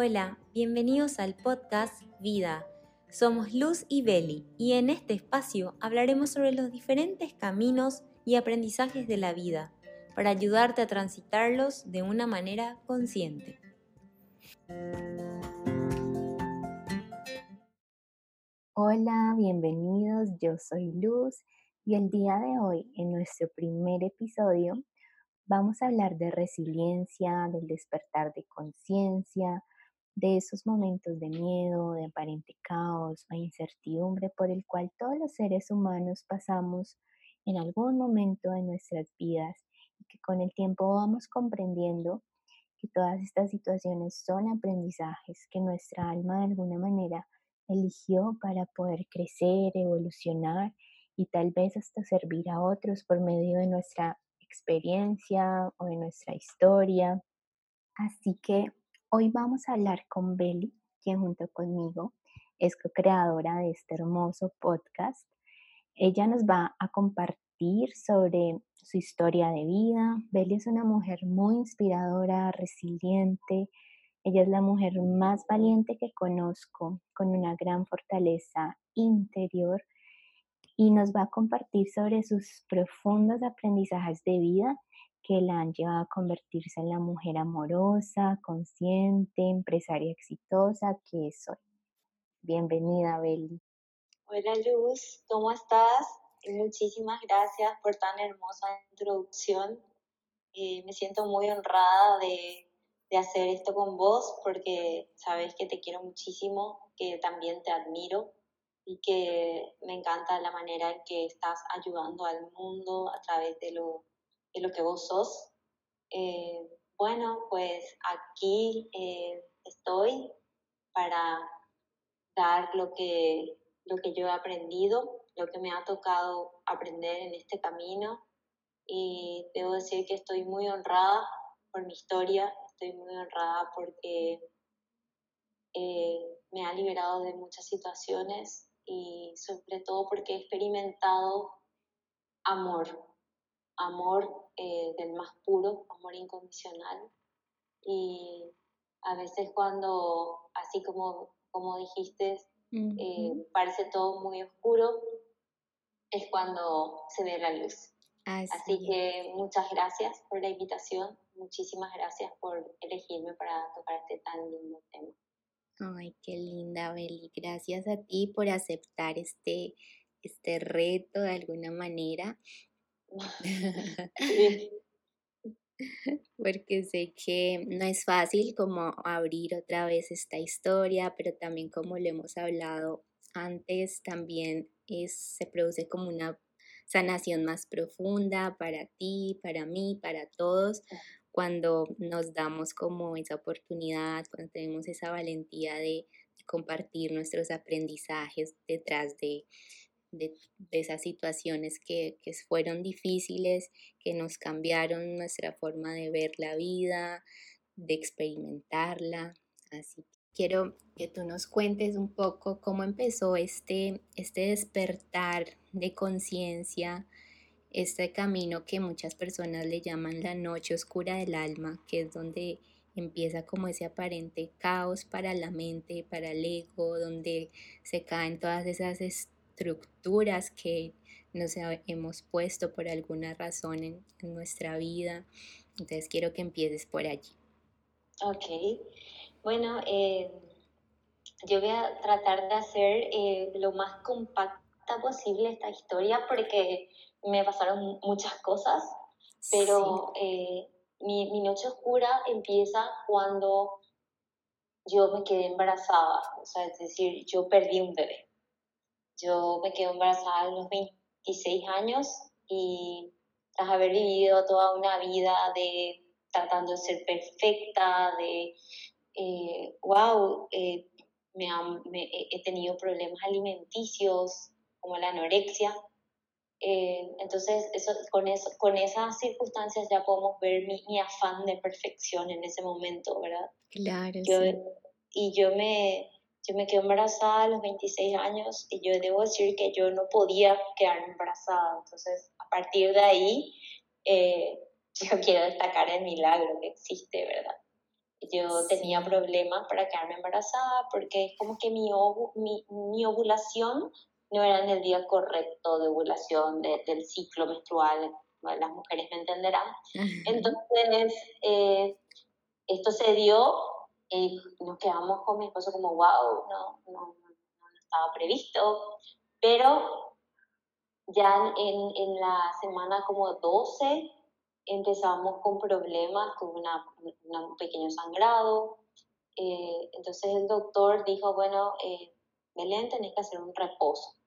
Hola, bienvenidos al podcast Vida. Somos Luz y Beli y en este espacio hablaremos sobre los diferentes caminos y aprendizajes de la vida para ayudarte a transitarlos de una manera consciente. Hola, bienvenidos, yo soy Luz y el día de hoy, en nuestro primer episodio, vamos a hablar de resiliencia, del despertar de conciencia, de esos momentos de miedo, de aparente caos o incertidumbre por el cual todos los seres humanos pasamos en algún momento de nuestras vidas y que con el tiempo vamos comprendiendo que todas estas situaciones son aprendizajes que nuestra alma de alguna manera eligió para poder crecer, evolucionar y tal vez hasta servir a otros por medio de nuestra experiencia o de nuestra historia. Así que Hoy vamos a hablar con Beli, quien junto conmigo es co-creadora de este hermoso podcast. Ella nos va a compartir sobre su historia de vida. Beli es una mujer muy inspiradora, resiliente. Ella es la mujer más valiente que conozco, con una gran fortaleza interior y nos va a compartir sobre sus profundos aprendizajes de vida que la han llevado a convertirse en la mujer amorosa, consciente, empresaria exitosa que soy. Bienvenida, Beli. Hola, Luz, ¿cómo estás? Muchísimas gracias por tan hermosa introducción. Eh, me siento muy honrada de, hacer esto con vos porque sabes que te quiero muchísimo, que también te admiro y que me encanta la manera en que estás ayudando al mundo a través de lo de lo que vos sos. Eh, bueno, pues aquí eh, estoy para dar lo que, lo que yo he aprendido, lo que me ha tocado aprender en este camino. Y debo decir que estoy muy honrada por mi historia, estoy muy honrada porque eh, me ha liberado de muchas situaciones y sobre todo porque he experimentado amor, amor eh, del más puro, amor incondicional. Y a veces cuando, así como, como dijiste, eh, parece todo muy oscuro, es cuando se ve la luz. Así, que muchas gracias por la invitación, muchísimas gracias por elegirme para tocar este tan lindo tema. Ay, qué linda, Beli. Gracias a ti por aceptar este, este reto de alguna manera. Porque sé que no es fácil como abrir otra vez esta historia, pero también como lo hemos hablado antes, también es, se produce como una sanación más profunda para ti, para mí, para todos, cuando nos damos como esa oportunidad, cuando tenemos esa valentía de compartir nuestros aprendizajes detrás de, de, esas situaciones que, que, fueron difíciles, que nos cambiaron nuestra forma de ver la vida, de experimentarla. Así que quiero que tú nos cuentes un poco cómo empezó este, este despertar de conciencia, este camino que muchas personas le llaman la noche oscura del alma, que es donde empieza como ese aparente caos para la mente, para el ego, donde se caen todas esas estructuras que nos hemos puesto por alguna razón en, nuestra vida. Entonces quiero que empieces por allí. Ok, bueno, eh, yo voy a tratar de hacer eh, lo más compacta posible esta historia porque me pasaron muchas cosas, pero eh, mi, mi noche oscura empieza cuando yo me quedé embarazada, o sea, es decir, yo perdí un bebé. Yo me quedé embarazada a los 26 años y tras haber vivido toda una vida de tratando de ser perfecta, de, wow, eh, eh, me, he tenido problemas alimenticios como la anorexia. Eh, entonces, eso, con, eso, con esas circunstancias ya podemos ver mi, mi, afán de perfección en ese momento, ¿verdad? Claro. Y yo me, yo me quedé embarazada a los 26 años y yo debo decir que yo no podía quedarme embarazada. Entonces, a partir de ahí, eh, yo quiero destacar el milagro que existe, ¿verdad? yo tenía problemas para quedarme embarazada porque es como que mi, mi, mi, ovulación no era en el día correcto de ovulación del ciclo menstrual, las mujeres me entenderán. Entonces, eh, esto se dio nos quedamos con mi esposo como, wow, no, no, no estaba previsto, pero ya en, en la semana como 12 empezamos con problemas, tuve una, un pequeño sangrado. Eh, entonces el doctor dijo, bueno, eh, Belén, tenés que hacer un reposo.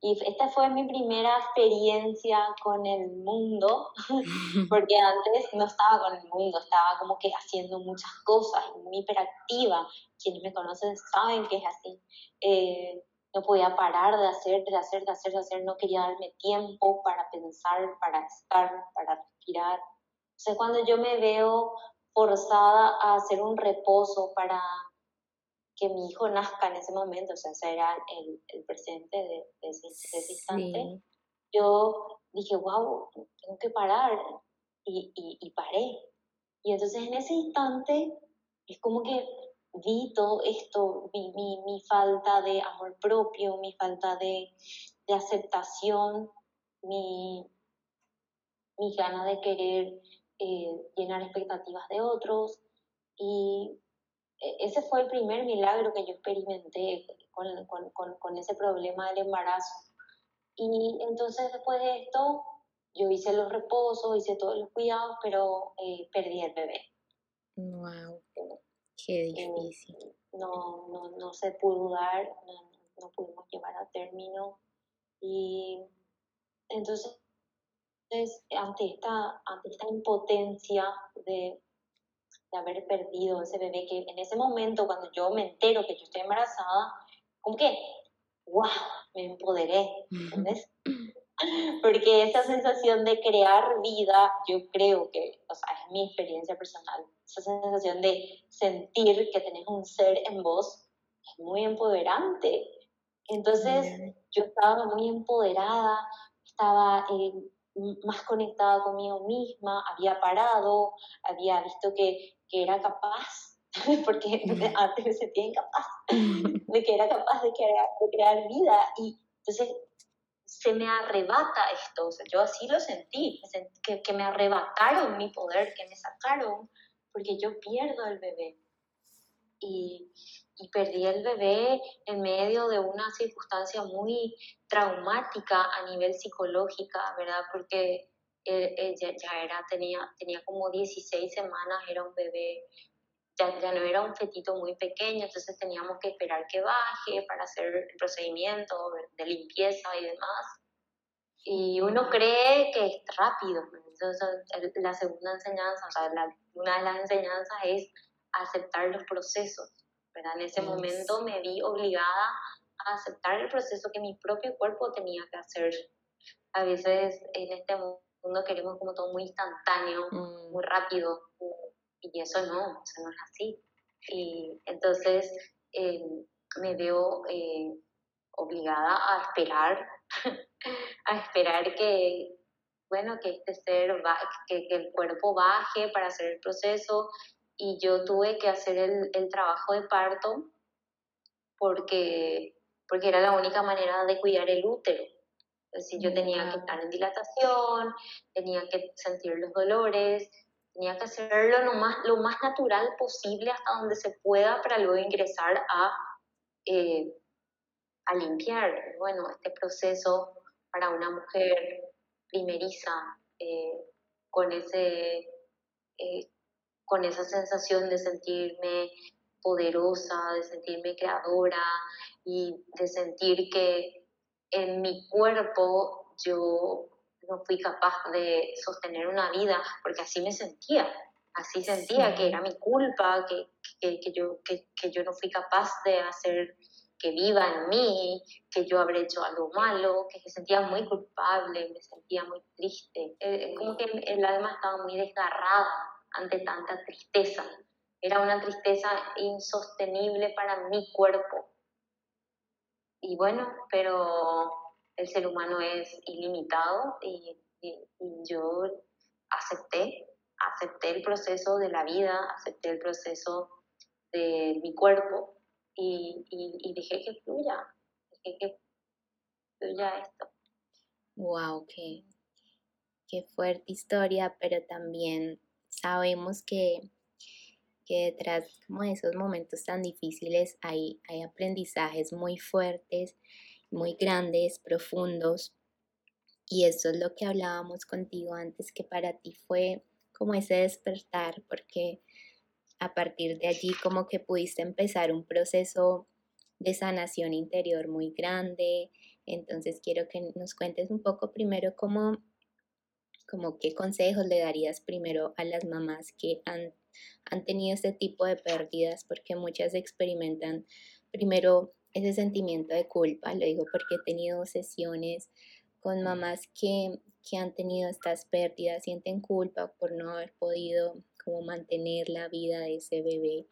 Y esta fue mi primera experiencia con el mundo, porque antes no estaba con el mundo, estaba como que haciendo muchas cosas, muy hiperactiva. Quienes me conocen saben que es así. Eh, no podía parar de hacer, de hacer, de hacer, de hacer, no quería darme tiempo para pensar, para estar, para respirar. O sea, cuando yo me veo forzada a hacer un reposo para que mi hijo nazca en ese momento, o sea, ese era el, el presente de, ese, instante, yo dije, wow, tengo que parar, y, y, y paré. Y entonces en ese instante es como que vi todo esto, vi mi, mi falta de amor propio, mi falta de, de aceptación, mi, mi gana de querer eh, llenar expectativas de otros. Y ese fue el primer milagro que yo experimenté con, con, con, ese problema del embarazo. Y entonces después de esto, yo hice los reposos, hice todos los cuidados, pero eh, perdí el bebé. Wow. Qué difícil. no, no, no se pudo dar, no, no pudimos llevar a término. Y entonces, ante esta, ante esta impotencia de, de haber perdido ese bebé, que en ese momento, cuando yo me entero que yo estoy embarazada, como que, wow, me empoderé, ¿entendés? Porque esa sensación de crear vida, yo creo que, o sea, es mi experiencia personal, esa sensación de sentir que tenés un ser en vos es muy empoderante. Entonces yo estaba muy empoderada, estaba eh, más conectada conmigo misma, había parado, había visto que, que era capaz, porque antes me sentía incapaz, de que era capaz de crear, de crear vida. Y entonces se me arrebata esto, o sea, yo así lo sentí, que, que me arrebataron mi poder, que me sacaron, porque yo pierdo el bebé. Y, y, perdí el bebé en medio de una circunstancia muy traumática a nivel psicológica, ¿verdad? Porque ella ya era, tenía, tenía como 16 semanas, era un bebé, ya, ya no era un fetito muy pequeño, entonces teníamos que esperar que baje para hacer el procedimiento de limpieza y demás. Y uno cree que es rápido. Entonces, la segunda enseñanza, o sea, una de las enseñanzas es aceptar los procesos. ¿verdad? En ese momento me vi obligada a aceptar el proceso que mi propio cuerpo tenía que hacer. A veces en este mundo queremos como todo muy instantáneo, mm. muy rápido, y eso no, eso no es así. Y entonces eh, me veo eh, obligada a esperar, a esperar que, bueno, que este ser, que, que, el cuerpo baje para hacer el proceso. Y yo tuve que hacer el, el trabajo de parto porque, porque era la única manera de cuidar el útero. Es decir, yo tenía que estar en dilatación, tenía que sentir los dolores, tenía que hacerlo lo más, lo más natural posible hasta donde se pueda para luego ingresar a, eh, a limpiar. Bueno, este proceso para una mujer primeriza eh, con, ese, eh, con esa sensación de sentirme poderosa, de sentirme creadora y de sentir que en mi cuerpo yo no fui capaz de sostener una vida, porque así me sentía, así sentía que era mi culpa, que, que, que yo, que, que, yo no fui capaz de hacer que viva en mí, que yo habré hecho algo malo, que me sentía muy culpable, me sentía muy triste. Eh, como que el alma estaba muy desgarrada ante tanta tristeza. Era una tristeza insostenible para mi cuerpo. Y bueno, pero el ser humano es ilimitado y, yo acepté, acepté el proceso de la vida, acepté el proceso de mi cuerpo y, y, dejé que fluya, dejé que fluya esto. Wow, qué, qué fuerte historia, pero también sabemos que, que detrás de esos momentos tan difíciles hay, hay aprendizajes muy fuertes, muy grandes, profundos. Y eso es lo que hablábamos contigo antes, que para ti fue como ese despertar, porque a partir de allí como que pudiste empezar un proceso de sanación interior muy grande. Entonces quiero que nos cuentes un poco primero cómo, como qué consejos le darías primero a las mamás que han, han tenido este tipo de pérdidas, porque muchas experimentan primero ese sentimiento de culpa, lo digo porque he tenido sesiones con mamás que, que han tenido estas pérdidas, sienten culpa por no haber podido como mantener la vida de ese bebé.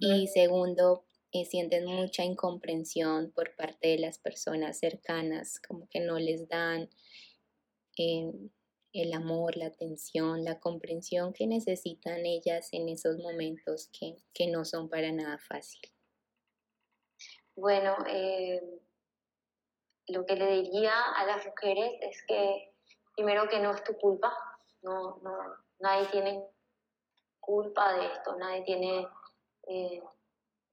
Y segundo, eh, sienten mucha incomprensión por parte de las personas cercanas, como que no les dan eh, el amor, la atención, la comprensión que necesitan ellas en esos momentos que, que no son para nada fácil. Bueno, eh, lo que le diría a las mujeres es que primero que no es tu culpa, no, no, nadie tiene culpa de esto, nadie tiene eh,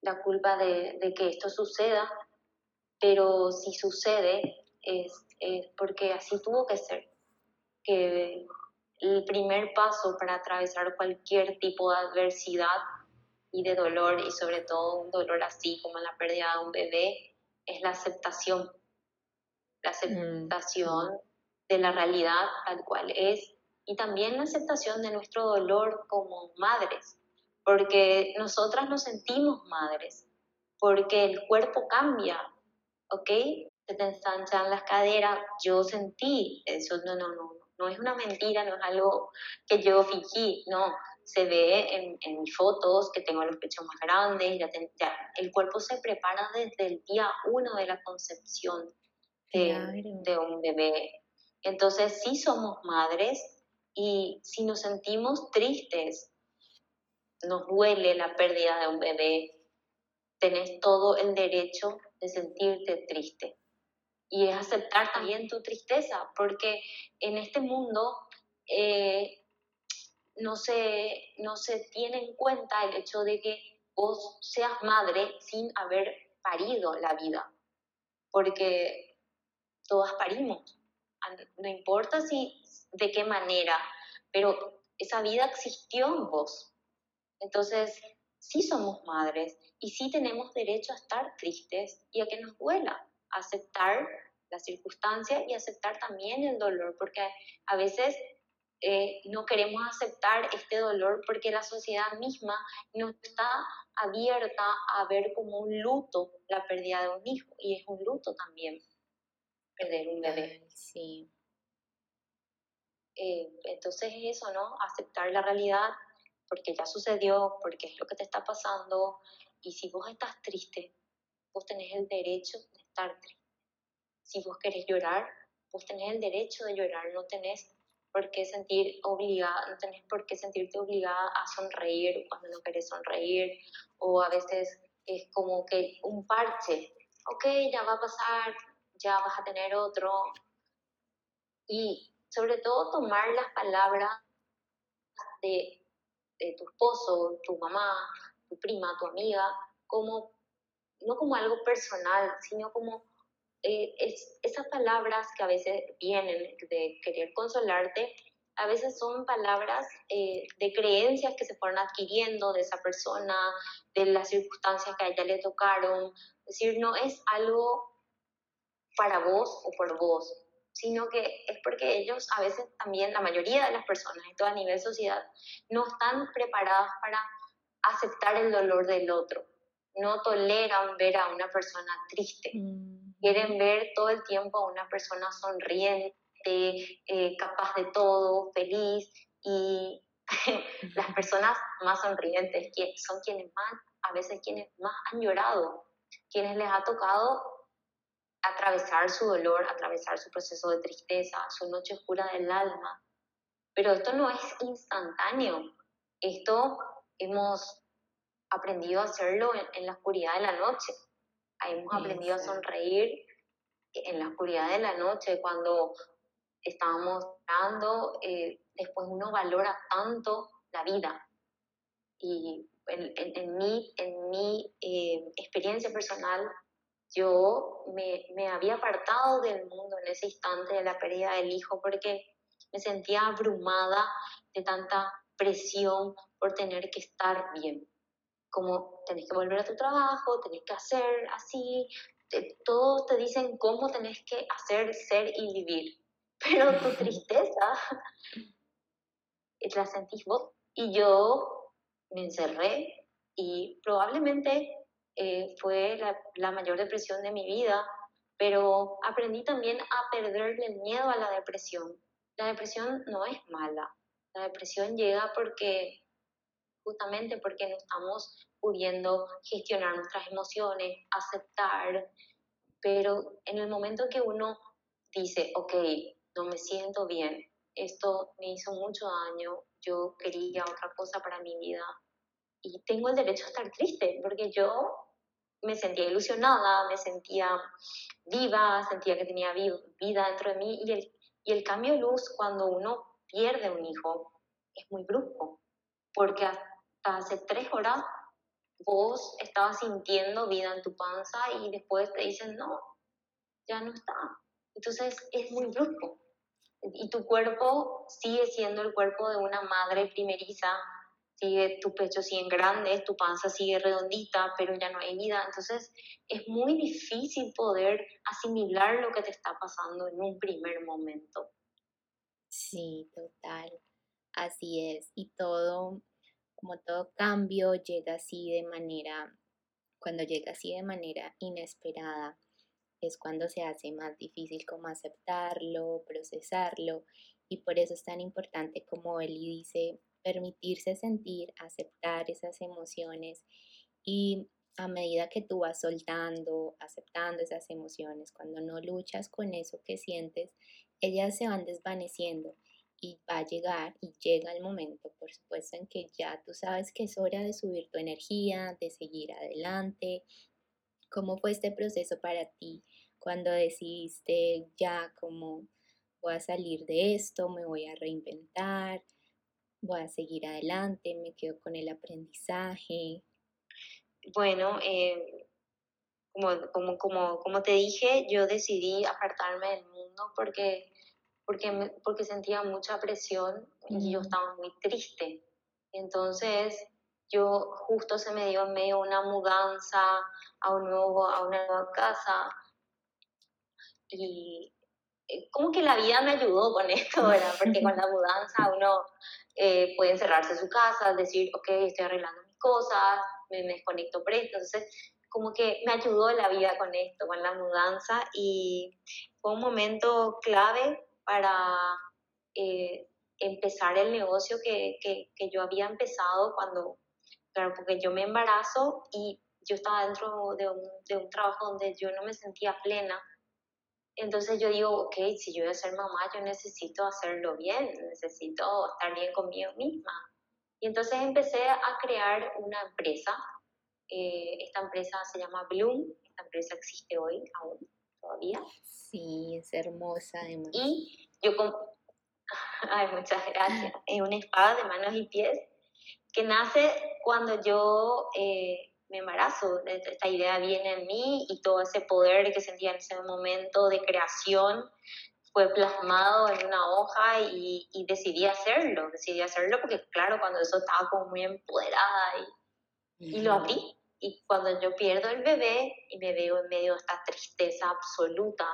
la culpa de, que esto suceda, pero si sucede es, porque así tuvo que ser, que el primer paso para atravesar cualquier tipo de adversidad y de dolor, y sobre todo un dolor así como la pérdida de un bebé, es la aceptación la mm. aceptación de la realidad tal cual es y también la aceptación de nuestro dolor como madres, porque nosotras nos sentimos madres, porque el cuerpo cambia, ¿ok? Se te ensanchan las caderas, yo sentí, eso no, no, no, no es una mentira, no es algo que yo fingí, no, se ve en, en mis fotos que tengo los pechos más grandes, ya, ya, el cuerpo se prepara desde el día uno de la concepción de, un bebé. Entonces sí somos madres y si nos sentimos tristes, nos duele la pérdida de un bebé, tenés todo el derecho de sentirte triste. Y es aceptar también tu tristeza, porque en este mundo eh, no, se, no se tiene en cuenta el hecho de que vos seas madre sin haber parido la vida. Porque todas parimos. No importa si de qué manera, pero esa vida existió en vos. Entonces, sí somos madres y sí tenemos derecho a estar tristes y a que nos duela, a aceptar la circunstancia y aceptar también el dolor, porque a veces eh, no queremos aceptar este dolor porque la sociedad misma no está abierta a ver como un luto la pérdida de un hijo y es un luto también perder un bebé. Sí. Eh, entonces eso, ¿no? Aceptar la realidad porque ya sucedió, porque es lo que te está pasando. Y si vos estás triste, vos tenés el derecho de estar triste. Si vos querés llorar, vos tenés el derecho de llorar, no tenés por qué sentir obligada, no tenés por qué sentirte obligada a sonreír cuando no querés sonreír, o a veces es como que un parche, ok, ya va a pasar, ya vas a tener otro. Y sobre todo tomar las palabras de, tu esposo, tu mamá, tu prima, tu amiga, como, no como algo personal, sino como eh, es, esas palabras que a veces vienen de querer consolarte, a veces son palabras eh, de creencias que se fueron adquiriendo de esa persona, de las circunstancias que a ella le tocaron. Es decir, no es algo para vos o por vos, sino que es porque ellos a veces también, la mayoría de las personas, esto a nivel sociedad, no están preparadas para aceptar el dolor del otro, no toleran ver a una persona triste, mm. Quieren ver todo el tiempo a una persona sonriente, eh, capaz de todo, feliz y las personas más sonrientes son quienes más, a veces quienes más han llorado, quienes les ha tocado atravesar su dolor, atravesar su proceso de tristeza, su noche oscura del alma. Pero esto no es instantáneo. Esto hemos aprendido a hacerlo en, la oscuridad de la noche. Hemos aprendido a sonreír en la oscuridad de la noche cuando estábamos hablando, eh, después uno valora tanto la vida. Y en, mi, en mi eh, experiencia personal, yo me, me, había apartado del mundo en ese instante de la pérdida del hijo porque me sentía abrumada de tanta presión por tener que estar bien. Como tenés que volver a tu trabajo, tenés que hacer así, todos te dicen cómo tenés que hacer, ser y vivir. Pero tu tristeza la sentís vos. Y yo me encerré y probablemente eh, fue la, la, mayor depresión de mi vida, pero aprendí también a perderle el miedo a la depresión. La depresión no es mala, la depresión llega porque justamente porque no estamos pudiendo gestionar nuestras emociones, aceptar, pero en el momento que uno dice, ok, no me siento bien, esto me hizo mucho daño, yo quería otra cosa para mi vida y tengo el derecho a estar triste porque yo me sentía ilusionada, me sentía viva, sentía que tenía vida dentro de mí y el, y el cambio de luz cuando uno pierde un hijo es muy brusco, porque hace tres horas vos estabas sintiendo vida en tu panza y después te dicen, no, ya no está. Entonces es muy brusco. Y tu cuerpo sigue siendo el cuerpo de una madre primeriza, sigue, tu pecho sigue grande, tu panza sigue redondita, pero ya no hay vida. Entonces es muy difícil poder asimilar lo que te está pasando en un primer momento. Sí, total. Así es. Y todo, como todo cambio, llega así de manera, cuando llega así de manera inesperada, es cuando se hace más difícil como aceptarlo, procesarlo. Y por eso es tan importante, como Eli dice, permitirse sentir, aceptar esas emociones y a medida que tú vas soltando, aceptando esas emociones, cuando no luchas con eso que sientes, ellas se van desvaneciendo y va a llegar y llega el momento, por supuesto, en que ya tú sabes que es hora de subir tu energía, de seguir adelante. ¿Cómo fue este proceso para ti cuando decidiste ya cómo voy a salir de esto, me voy a reinventar, voy a seguir adelante, me quedo con el aprendizaje? Bueno, eh, como, como, como, como te dije, yo decidí apartarme del mundo porque porque, porque sentía mucha presión y yo estaba muy triste. Entonces, yo justo se me dio en medio una mudanza a, un nuevo, a una nueva casa y eh, como que la vida me ayudó con esto, ¿verdad? Porque con la mudanza uno eh, puede encerrarse en su casa, decir, ok, estoy arreglando mis cosas, me, me desconecto presto, entonces como que me ayudó la vida con esto, con la mudanza y fue un momento clave para eh, empezar el negocio que, que, que, yo había empezado cuando, claro, porque yo me embarazo y yo estaba dentro de un, de un trabajo donde yo no me sentía plena. Entonces yo digo, ok, si yo voy a ser mamá, yo necesito hacerlo bien, necesito estar bien conmigo misma. Y entonces empecé a crear una empresa. Eh, esta empresa se llama Bloom, esta empresa existe hoy aún todavía. Sí, es hermosa Y yo, con... Ay, muchas gracias. Es una espada de manos y pies que nace cuando yo eh, me embarazo. Esta idea viene en mí y todo ese poder que sentía en ese momento de creación fue plasmado en una hoja y, decidí hacerlo. Decidí hacerlo porque, claro, cuando eso estaba como muy empoderada y, y lo abrí. Y cuando yo pierdo el bebé y me veo en medio de esta tristeza absoluta,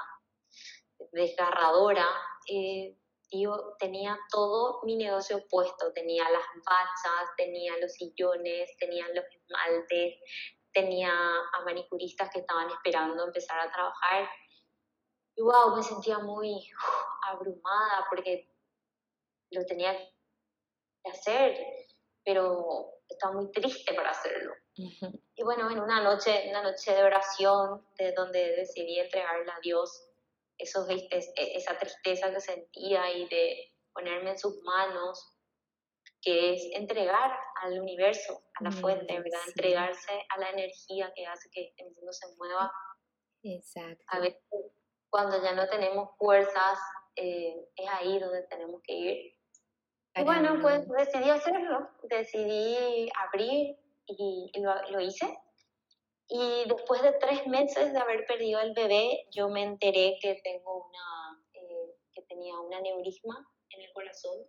desgarradora, eh, yo tenía todo mi negocio puesto, tenía las bachas, tenía los sillones, tenía los esmaltes, tenía a manicuristas que estaban esperando empezar a trabajar. Y wow, me sentía muy abrumada porque lo tenía que hacer, pero estaba muy triste para hacerlo. Y bueno, en una noche, una noche de oración, de donde decidí entregarle a Dios esos, e, esa tristeza que sentía y de, ponerme en sus manos, que es entregar al universo, a la fuente, mm, ¿verdad? Entregarse a la energía que hace que el mundo se mueva. Exacto. A veces, cuando ya no tenemos fuerzas, eh, es ahí donde tenemos que ir. Y bueno, pues decidí hacerlo, decidí abrir y, lo, hice. Y después de tres meses de haber perdido el bebé, yo me enteré que tengo una, eh, que tenía un aneurisma en el corazón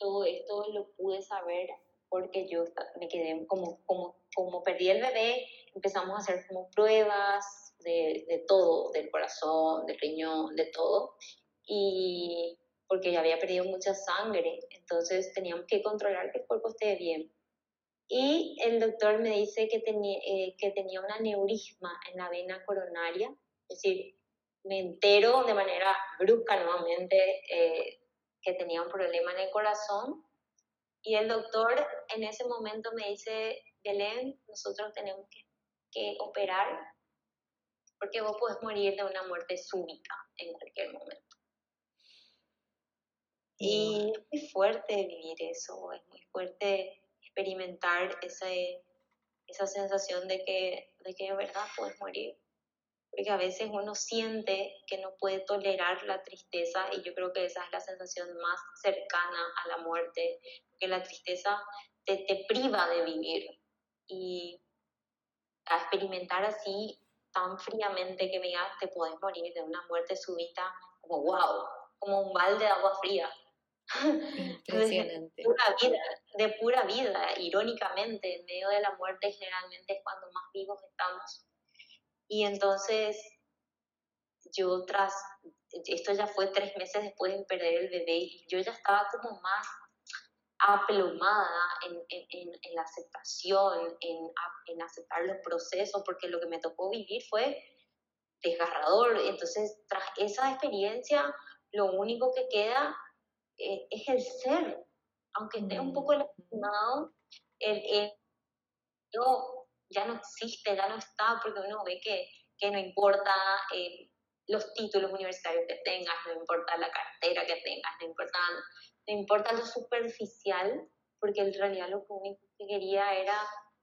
todo esto lo pude saber porque yo me quedé como, como, como perdí el bebé, empezamos a hacer como pruebas de, de todo, del corazón, del riñón, de todo, y porque ya había perdido mucha sangre, entonces teníamos que controlar que el cuerpo esté bien. Y el doctor me dice que tenía, eh, que tenía un aneurisma en la vena coronaria, es decir, me entero de manera brusca nuevamente eh, que tenía un problema en el corazón y el doctor en ese momento me dice, Belén, nosotros tenemos que, que operar porque vos podés morir de una muerte súbita en cualquier momento. Y es muy fuerte vivir eso, es muy fuerte experimentar ese, esa sensación de que, de que de verdad puedes morir porque a veces uno siente que no puede tolerar la tristeza y yo creo que esa es la sensación más cercana a la muerte, que la tristeza te, te priva de vivir y a experimentar así tan fríamente que me digas te puedes morir de una muerte súbita, como wow, como un balde de agua fría. Impresionante. pura vida, de pura vida, irónicamente, en medio de la muerte generalmente es cuando más vivos estamos y entonces yo tras, esto ya fue tres meses después de perder el bebé y yo ya estaba como más aplomada en, en, en la aceptación, en, en, aceptar los procesos, porque lo que me tocó vivir fue desgarrador. Entonces, tras esa experiencia, lo único que queda eh, es el ser, aunque esté un poco lastimado, el, el, ya no existe, ya no está, porque uno ve que, que no importa eh, los títulos universitarios que tengas, no importa la cartera que tengas, no importa, no importa lo superficial, porque en realidad lo único que quería era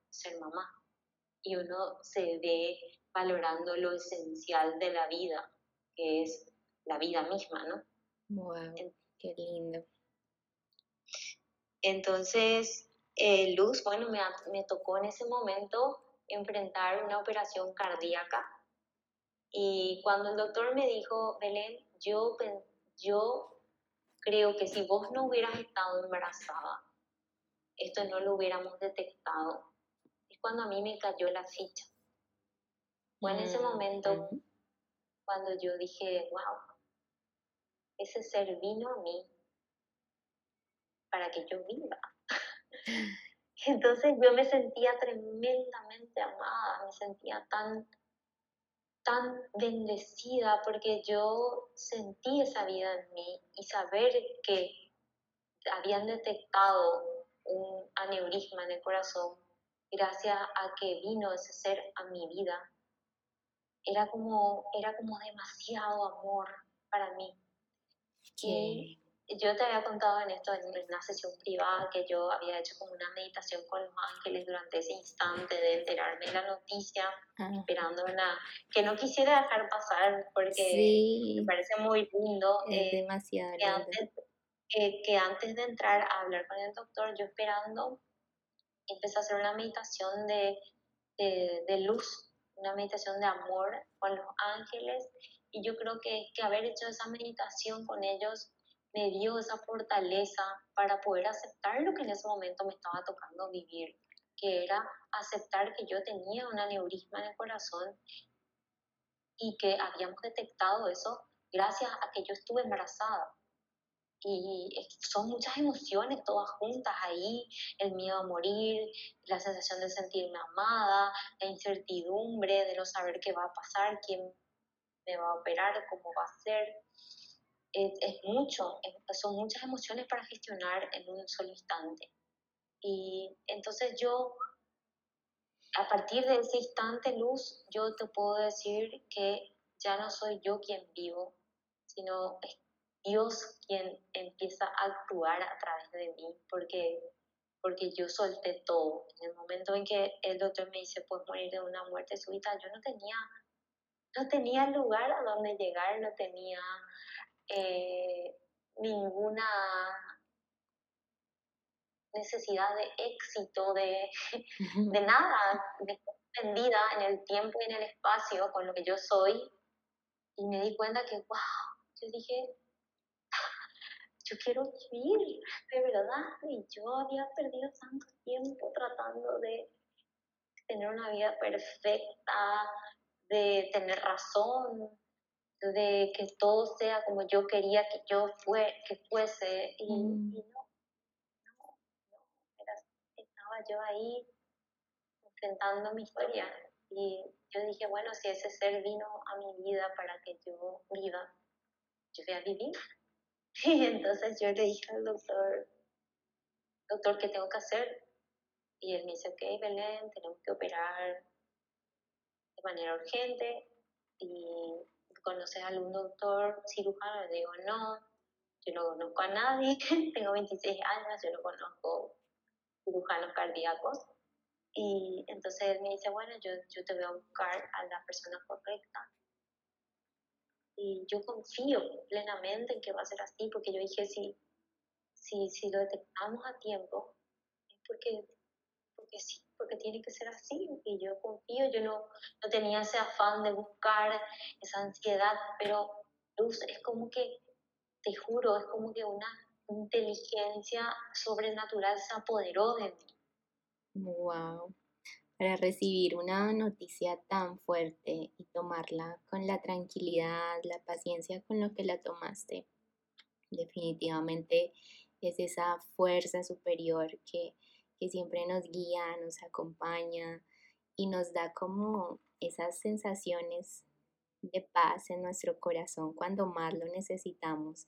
ser mamá. Y uno se ve valorando lo esencial de la vida, que es la vida misma, ¿no? Wow, qué lindo. Entonces, eh, Luz, bueno, me, me tocó en ese momento enfrentar una operación cardíaca. Y cuando el doctor me dijo, Belén, yo, yo creo que si vos no hubieras estado embarazada, esto no lo hubiéramos detectado. Es cuando a mí me cayó la ficha. Fue en ese mm, momento cuando yo dije, wow, ese ser vino a mí para que yo viva. Entonces yo me sentía tremendamente amada, me sentía tan, tan bendecida porque yo sentí esa vida en mí y saber que habían detectado un aneurisma en el corazón gracias a que vino ese ser a mi vida, era como, era como demasiado amor para mí. Que yo te había contado en esto, en una sesión privada, que yo había hecho como una meditación con los ángeles durante ese instante de enterarme de la noticia, esperando una, que no quisiera dejar pasar porque me parece muy lindo. Es eh, demasiado que antes, eh, que antes de entrar a hablar con el doctor, yo esperando, empecé a hacer una meditación de, de, de luz, una meditación de amor con los ángeles. Y yo creo que, que haber hecho esa meditación con ellos me dio esa fortaleza para poder aceptar lo que en ese momento me estaba tocando vivir, que era aceptar que yo tenía un aneurisma en el corazón y que habíamos detectado eso gracias a que yo estuve embarazada. Y son muchas emociones todas juntas ahí, el miedo a morir, la sensación de sentirme amada, la incertidumbre de no saber qué va a pasar, quién me va a operar, cómo va a ser es, mucho, son muchas emociones para gestionar en un solo instante. Y entonces yo, a partir de ese instante luz, yo te puedo decir que ya no soy yo quien vivo, sino Dios quien empieza a actuar a través de mí, porque, porque yo solté todo. En el momento en que el doctor me dice, puedes morir de una muerte súbita, yo no tenía, no tenía lugar a donde llegar, no tenía eh, ninguna necesidad de éxito, de, de nada, de extendida en el tiempo y en el espacio con lo que yo soy. Y me di cuenta que, wow, yo dije, yo quiero vivir, de verdad. Y yo había perdido tanto tiempo tratando de tener una vida perfecta, de tener razón, de que todo sea como yo quería que yo fue, que fuese. Y, mm. y no, no, no, estaba yo ahí enfrentando mi historia. Y yo dije, bueno, si ese ser vino a mi vida para que yo viva, yo voy a vivir. Y entonces yo le dije al doctor, doctor, ¿qué tengo que hacer? Y él me dice, ok, Belén, tenemos que operar de manera urgente. Y conoces a algún doctor cirujano, le digo, no, yo no conozco a nadie, tengo 26 años, yo no conozco cirujanos cardíacos. Y entonces él me dice, bueno, yo, yo te voy a buscar a la persona correcta. Y yo confío plenamente en que va a ser así, porque yo dije, si, si, si lo detectamos a tiempo, es porque, porque sí, porque tiene que ser así. Y yo confío, yo no, no tenía ese afán de buscar esa ansiedad, pero Luz es como que, te juro, es como que una inteligencia sobrenatural se apoderó de mí. Wow. Para recibir una noticia tan fuerte y tomarla con la tranquilidad, la paciencia con lo que la tomaste, definitivamente es esa fuerza superior que, que siempre nos guía, nos acompaña y nos da como esas sensaciones de paz en nuestro corazón cuando más lo necesitamos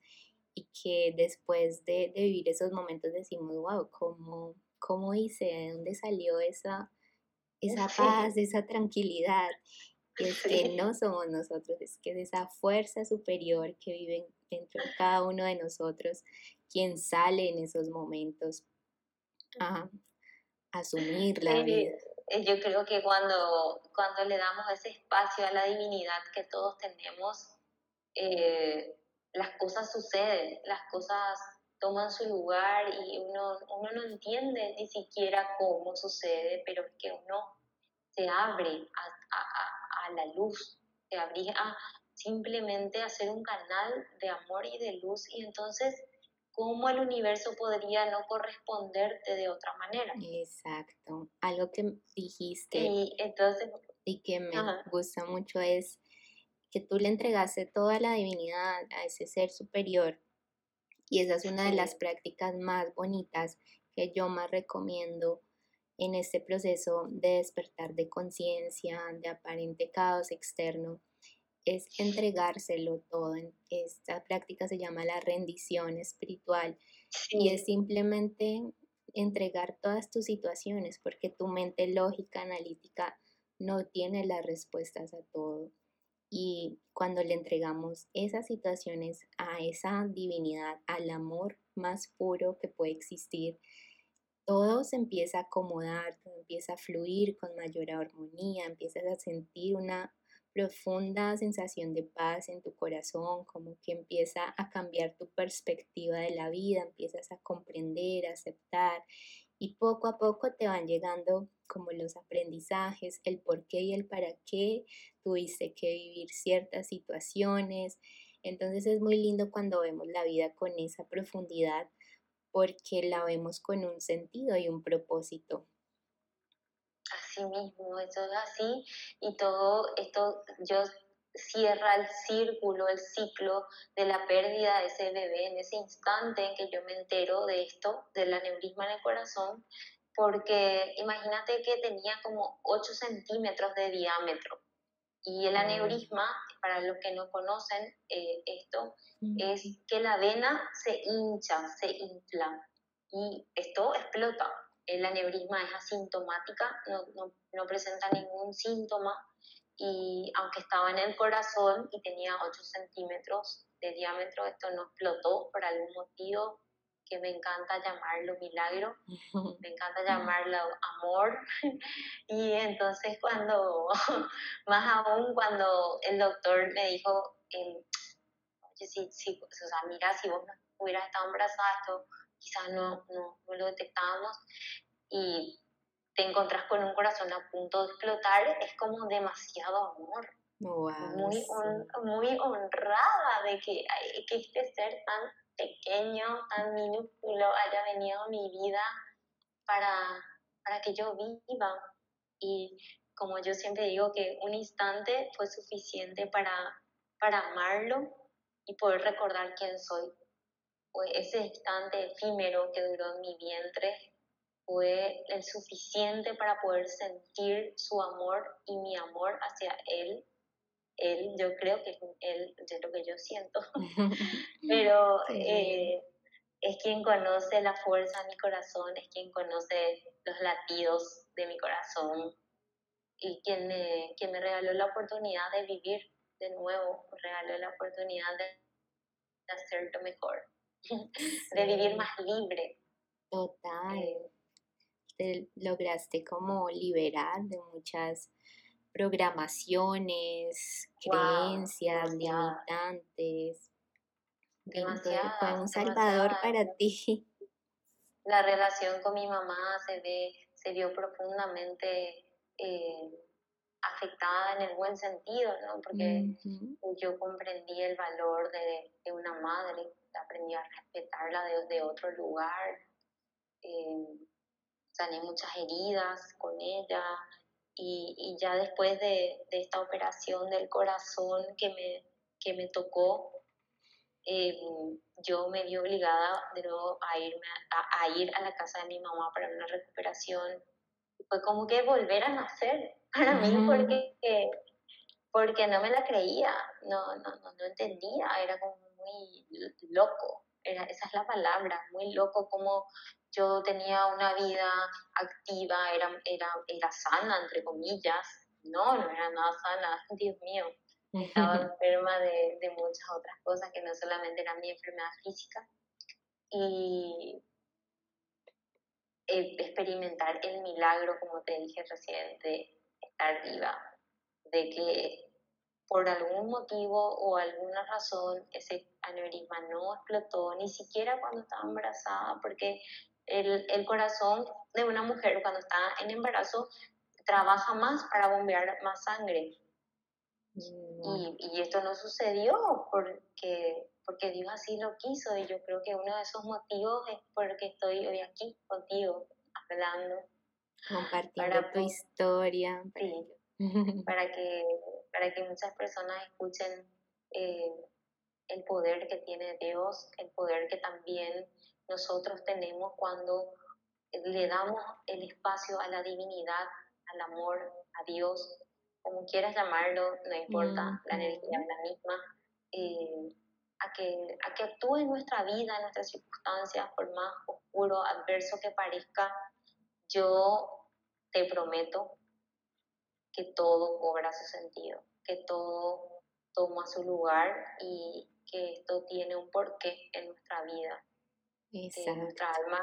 y que después de, de vivir esos momentos decimos, wow, ¿cómo, cómo hice? ¿De dónde salió esa, esa paz, esa tranquilidad? Es que no somos nosotros, es que es esa fuerza superior que vive dentro de cada uno de nosotros quien sale en esos momentos a, asumir la vida. Eh, yo creo que cuando, cuando le damos ese espacio a la divinidad que todos tenemos, eh, las cosas suceden, las cosas toman su lugar y uno, uno no entiende ni siquiera cómo sucede, pero es que uno se abre a, a, la luz, se abre a simplemente hacer un canal de amor y de luz y entonces cómo el universo podría no corresponderte de otra manera. Exacto. Algo que dijiste y, entonces, y que me gusta mucho es que tú le entregaste toda la divinidad a ese ser superior y esa es una de las prácticas más bonitas que yo más recomiendo en este proceso de despertar de conciencia, de aparente caos externo, es entregárselo todo. Esta práctica se llama la rendición espiritual y es simplemente entregar todas tus situaciones porque tu mente lógica, analítica, no tiene las respuestas a todo. Y cuando le entregamos esas situaciones a esa divinidad, al amor más puro que puede existir, todo se empieza a acomodar, todo empieza a fluir con mayor armonía, empiezas a sentir una profunda sensación de paz en tu corazón, como que empieza a cambiar tu perspectiva de la vida, empiezas a comprender, a aceptar y poco a poco te van llegando como los aprendizajes, el por qué y el para qué tuviste que vivir ciertas situaciones. Entonces es muy lindo cuando vemos la vida con esa profundidad porque la vemos con un sentido y un propósito así mismo, eso es así y todo esto yo cierra el círculo, el ciclo de la pérdida de ese bebé en ese instante en que yo me entero de esto, del aneurisma en el corazón, porque imagínate que tenía como 8 centímetros de diámetro. Y el aneurisma, para los que no conocen eh, esto, es que la vena se hincha, se infla y esto explota el aneurisma es asintomática, no, no, no, presenta ningún síntoma y aunque estaba en el corazón y tenía 8 centímetros de diámetro, esto no explotó por algún motivo que me encanta llamarlo milagro, me encanta llamarlo amor. Y entonces cuando, más aún cuando el doctor me dijo, eh, si, o sea, mira, si vos no hubieras estado embarazada, esto quizás no, no, no lo detectábamos. Y te encontrás con un corazón a punto de explotar, es como demasiado amor. muy, muy honrada de que, que este ser tan pequeño, tan minúsculo haya venido a mi vida para, para que yo viva. Y como yo siempre digo que un instante fue suficiente para, para amarlo y poder recordar quién soy. Pues ese instante efímero que duró en mi vientre fue el suficiente para poder sentir su amor y mi amor hacia él. Él, yo creo que él es lo que yo siento, pero eh, es quien conoce la fuerza de mi corazón, es quien conoce los latidos de mi corazón y quien me, quien me regaló la oportunidad de vivir de nuevo, me regaló la oportunidad de, de hacer lo mejor, de vivir más libre. Total. Eh, lograste como liberar de muchas programaciones, creencias, limitantes. Demasiado, fue un salvador para ti. La relación con mi mamá se ve, se vio profundamente eh, afectada en el buen sentido, ¿no? Porque yo comprendí el valor de, de, una madre, aprendí a respetarla desde otro lugar. Eh, sané muchas heridas con ella y, y ya después de, de, esta operación del corazón que me, que me tocó, eh, yo me vi obligada de nuevo a, irme a, a, ir a la casa de mi mamá para una recuperación. Fue como que volver a nacer para mí porque, porque no me la creía, no, no, no, no entendía, era como muy loco. Era, esa es la palabra, muy loco como yo tenía una vida activa, era, era, era sana, entre comillas. No, no era nada sana, Dios mío. Estaba enferma de, de muchas otras cosas que no solamente era mi enfermedad física. Y experimentar el milagro, como te dije recién, de estar viva, de que por algún motivo o alguna razón ese aneurisma no explotó, ni siquiera cuando estaba embarazada, porque el, el corazón de una mujer cuando está en embarazo trabaja más para bombear más sangre. Y, y, esto no sucedió porque, porque Dios así lo quiso y yo creo que uno de esos motivos es porque estoy hoy aquí contigo hablando. Compartiendo tu historia. Sí, para, que, para que muchas personas escuchen eh, el poder que tiene Dios, el poder que también nosotros tenemos cuando le damos el espacio a la divinidad, al amor, a Dios, como quieras llamarlo, no importa, la energía es la misma, eh, a, que, a que actúe en nuestra vida, en nuestras circunstancias, por más oscuro, adverso que parezca, yo te prometo que todo cobra su sentido, que todo toma su lugar y que esto tiene un porqué en nuestra vida que nuestra alma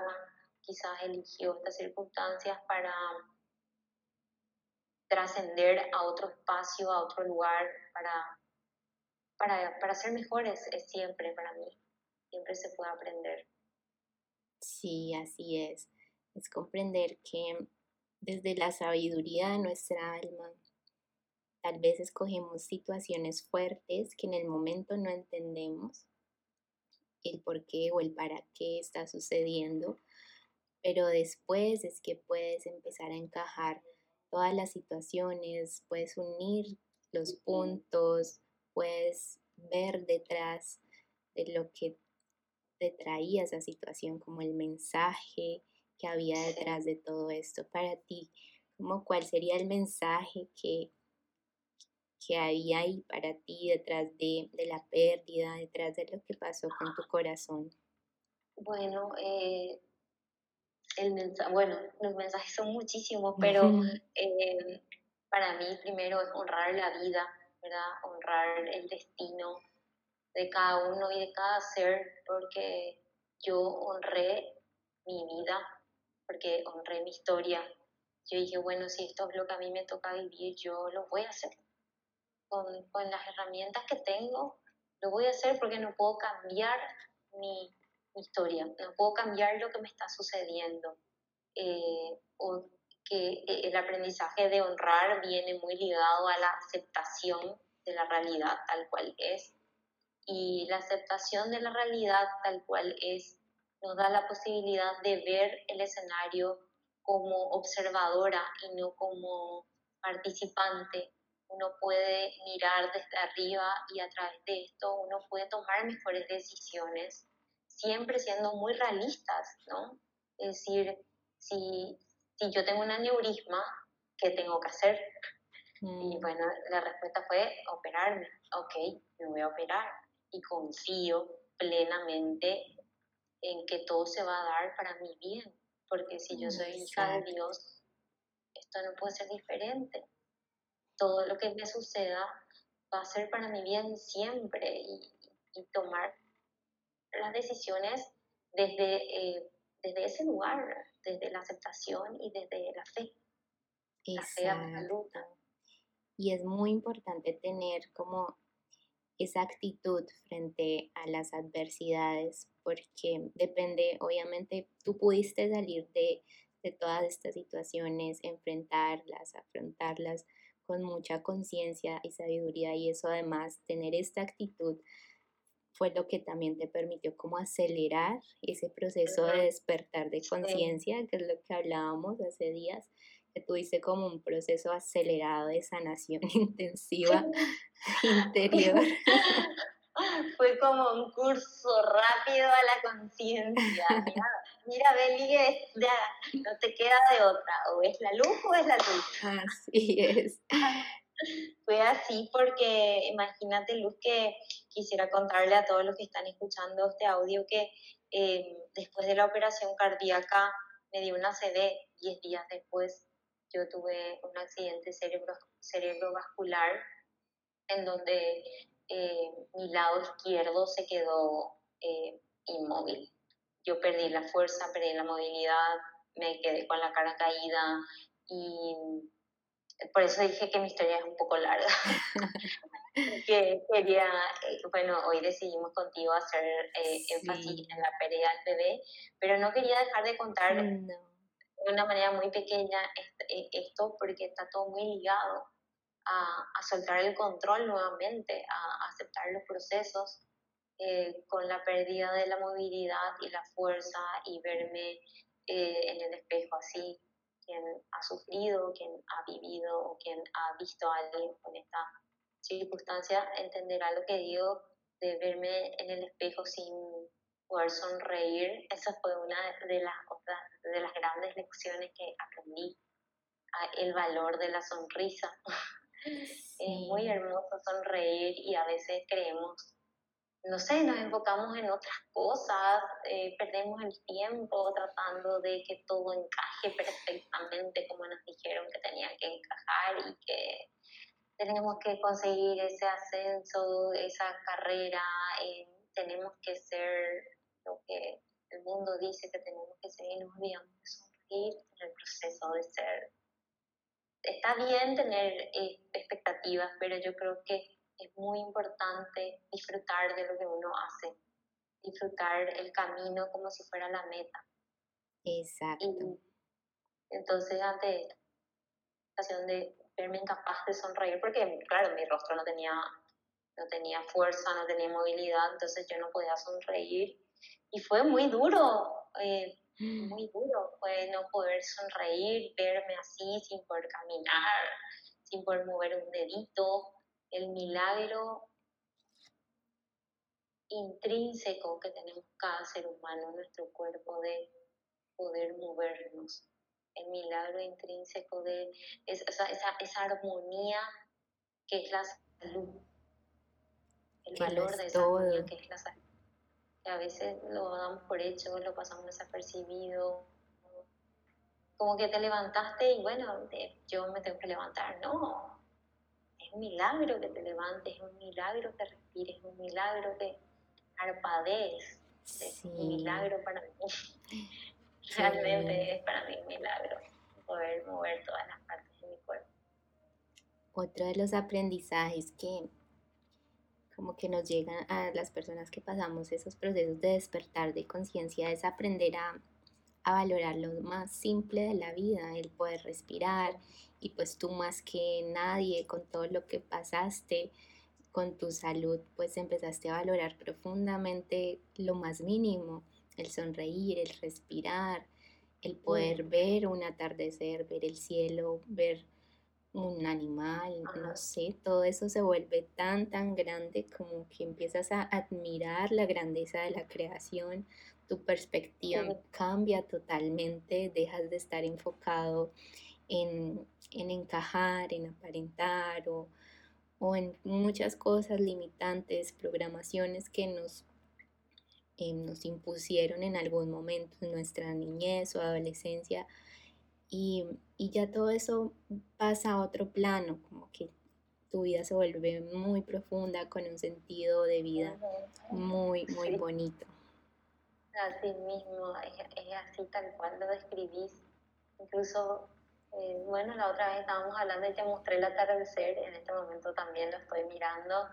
quizás eligió estas circunstancias para trascender a otro espacio, a otro lugar, para, para, para ser mejores, es siempre para mí, siempre se puede aprender. Sí, así es. Es comprender que desde la sabiduría de nuestra alma, tal vez escogemos situaciones fuertes que en el momento no entendemos el por qué o el para qué está sucediendo, pero después es que puedes empezar a encajar todas las situaciones, puedes unir los puntos, puedes ver detrás de lo que te traía esa situación, como el mensaje que había detrás de todo esto para ti, como cuál sería el mensaje que que había ahí para ti detrás de, de, la pérdida, detrás de lo que pasó con tu corazón? Bueno, eh, el mensaje, bueno, los mensajes son muchísimos, pero eh, para mí primero es honrar la vida, ¿verdad? Honrar el destino de cada uno y de cada ser, porque yo honré mi vida, porque honré mi historia. Yo dije, bueno, si esto es lo que a mí me toca vivir, yo lo voy a hacer. Con, con las herramientas que tengo, lo voy a hacer porque no puedo cambiar mi, historia, no puedo cambiar lo que me está sucediendo. Eh, o que eh, el aprendizaje de honrar viene muy ligado a la aceptación de la realidad tal cual es. Y la aceptación de la realidad tal cual es nos da la posibilidad de ver el escenario como observadora y no como participante. Uno puede mirar desde arriba y a través de esto uno puede tomar mejores decisiones, siempre siendo muy realistas, ¿no? Es decir, si, si yo tengo un aneurisma, ¿qué tengo que hacer? Y mm. bueno, la respuesta fue operarme. Ok, me voy a operar y confío plenamente en que todo se va a dar para mi bien, porque si yo soy hija de Dios, esto no puede ser diferente. Todo lo que me suceda va a ser para mi bien siempre y, tomar las decisiones desde, eh, desde ese lugar, desde la aceptación y desde la fe. La fe absoluta. Y es muy importante tener como esa actitud frente a las adversidades, porque depende, obviamente, tú pudiste salir de, de todas estas situaciones, enfrentarlas, afrontarlas con mucha conciencia y sabiduría y eso además, tener esta actitud fue lo que también te permitió como acelerar ese proceso de despertar de conciencia, que es lo que hablábamos hace días, que tuviste como un proceso acelerado de sanación intensiva interior. Fue como un curso rápido a la conciencia. Mira, mira, Beli, no te queda de otra, o es la luz o es la luz. Así es. Fue así porque imagínate, Luz, que quisiera contarle a todos los que están escuchando este audio que eh, después de la operación cardíaca me dio una CD 10 días después. Yo tuve un accidente cerebro, cerebrovascular en donde eh, mi lado izquierdo se quedó eh, inmóvil. Yo perdí la fuerza, perdí la movilidad, me quedé con la cara caída y por eso dije que mi historia es un poco larga. que quería, eh, bueno, hoy decidimos contigo hacer énfasis en la pérdida del bebé, pero no quería dejar de contar de una manera muy pequeña esto porque está todo muy ligado a, soltar el control nuevamente, a, aceptar los procesos eh, con la pérdida de la movilidad y la fuerza y verme eh, en el espejo así. Quien ha sufrido, quien ha vivido o quien ha visto a alguien con esta circunstancia entenderá lo que digo de verme en el espejo sin poder sonreír. Esa fue una de las, de las grandes lecciones que aprendí, el valor de la sonrisa. Es muy hermoso sonreír y a veces creemos, no sé, nos enfocamos en otras cosas, eh, perdemos el tiempo tratando de que todo encaje perfectamente como nos dijeron que tenía que encajar y que tenemos que conseguir ese ascenso, esa carrera, eh, tenemos que ser lo que el mundo dice que tenemos que ser y nos olvidamos de sonreír en el proceso de ser está bien tener eh, expectativas, pero yo creo que es muy importante disfrutar de lo que uno hace, disfrutar el camino como si fuera la meta. Exacto. entonces, ante esta situación de verme incapaz de sonreír, porque claro, mi rostro no tenía, no tenía fuerza, no tenía movilidad, entonces yo no podía sonreír. Y fue muy duro. Eh, muy duro, fue no poder sonreír, verme así sin poder caminar, sin poder mover un dedito, el milagro intrínseco que tenemos cada ser humano en nuestro cuerpo de poder movernos, el milagro intrínseco de esa, esa, esa armonía que es la salud, el valor de esa armonía que es la salud a veces lo damos por hecho, lo pasamos desapercibido, como que te levantaste y bueno, yo me tengo que levantar. No, es un milagro que te levantes, es un milagro que respires, es un milagro que arpadees. Es un milagro para mí. Realmente es para mí un milagro poder mover todas las partes de mi cuerpo. Otro de los aprendizajes que como que nos llegan a las personas que pasamos esos procesos de despertar de conciencia es aprender a, a valorar lo más simple de la vida, el poder respirar y pues tú más que nadie con todo lo que pasaste, con tu salud, pues empezaste a valorar profundamente lo más mínimo, el sonreír, el respirar, el poder ver un atardecer, ver el cielo, ver un animal, no sé, todo eso se vuelve tan, tan grande como que empiezas a admirar la grandeza de la creación, tu perspectiva cambia totalmente, dejas de estar enfocado en, en encajar, en aparentar o, o en muchas cosas limitantes, programaciones que nos, eh, nos impusieron en algún momento en nuestra niñez o adolescencia. Y, y ya todo eso pasa a otro plano, como que tu vida se vuelve muy profunda, con un sentido de vida muy, muy bonito. Así mismo, es, así tal cual lo describís. Incluso eh, bueno, la otra vez estábamos hablando y te mostré el atardecer, en este momento también lo estoy mirando.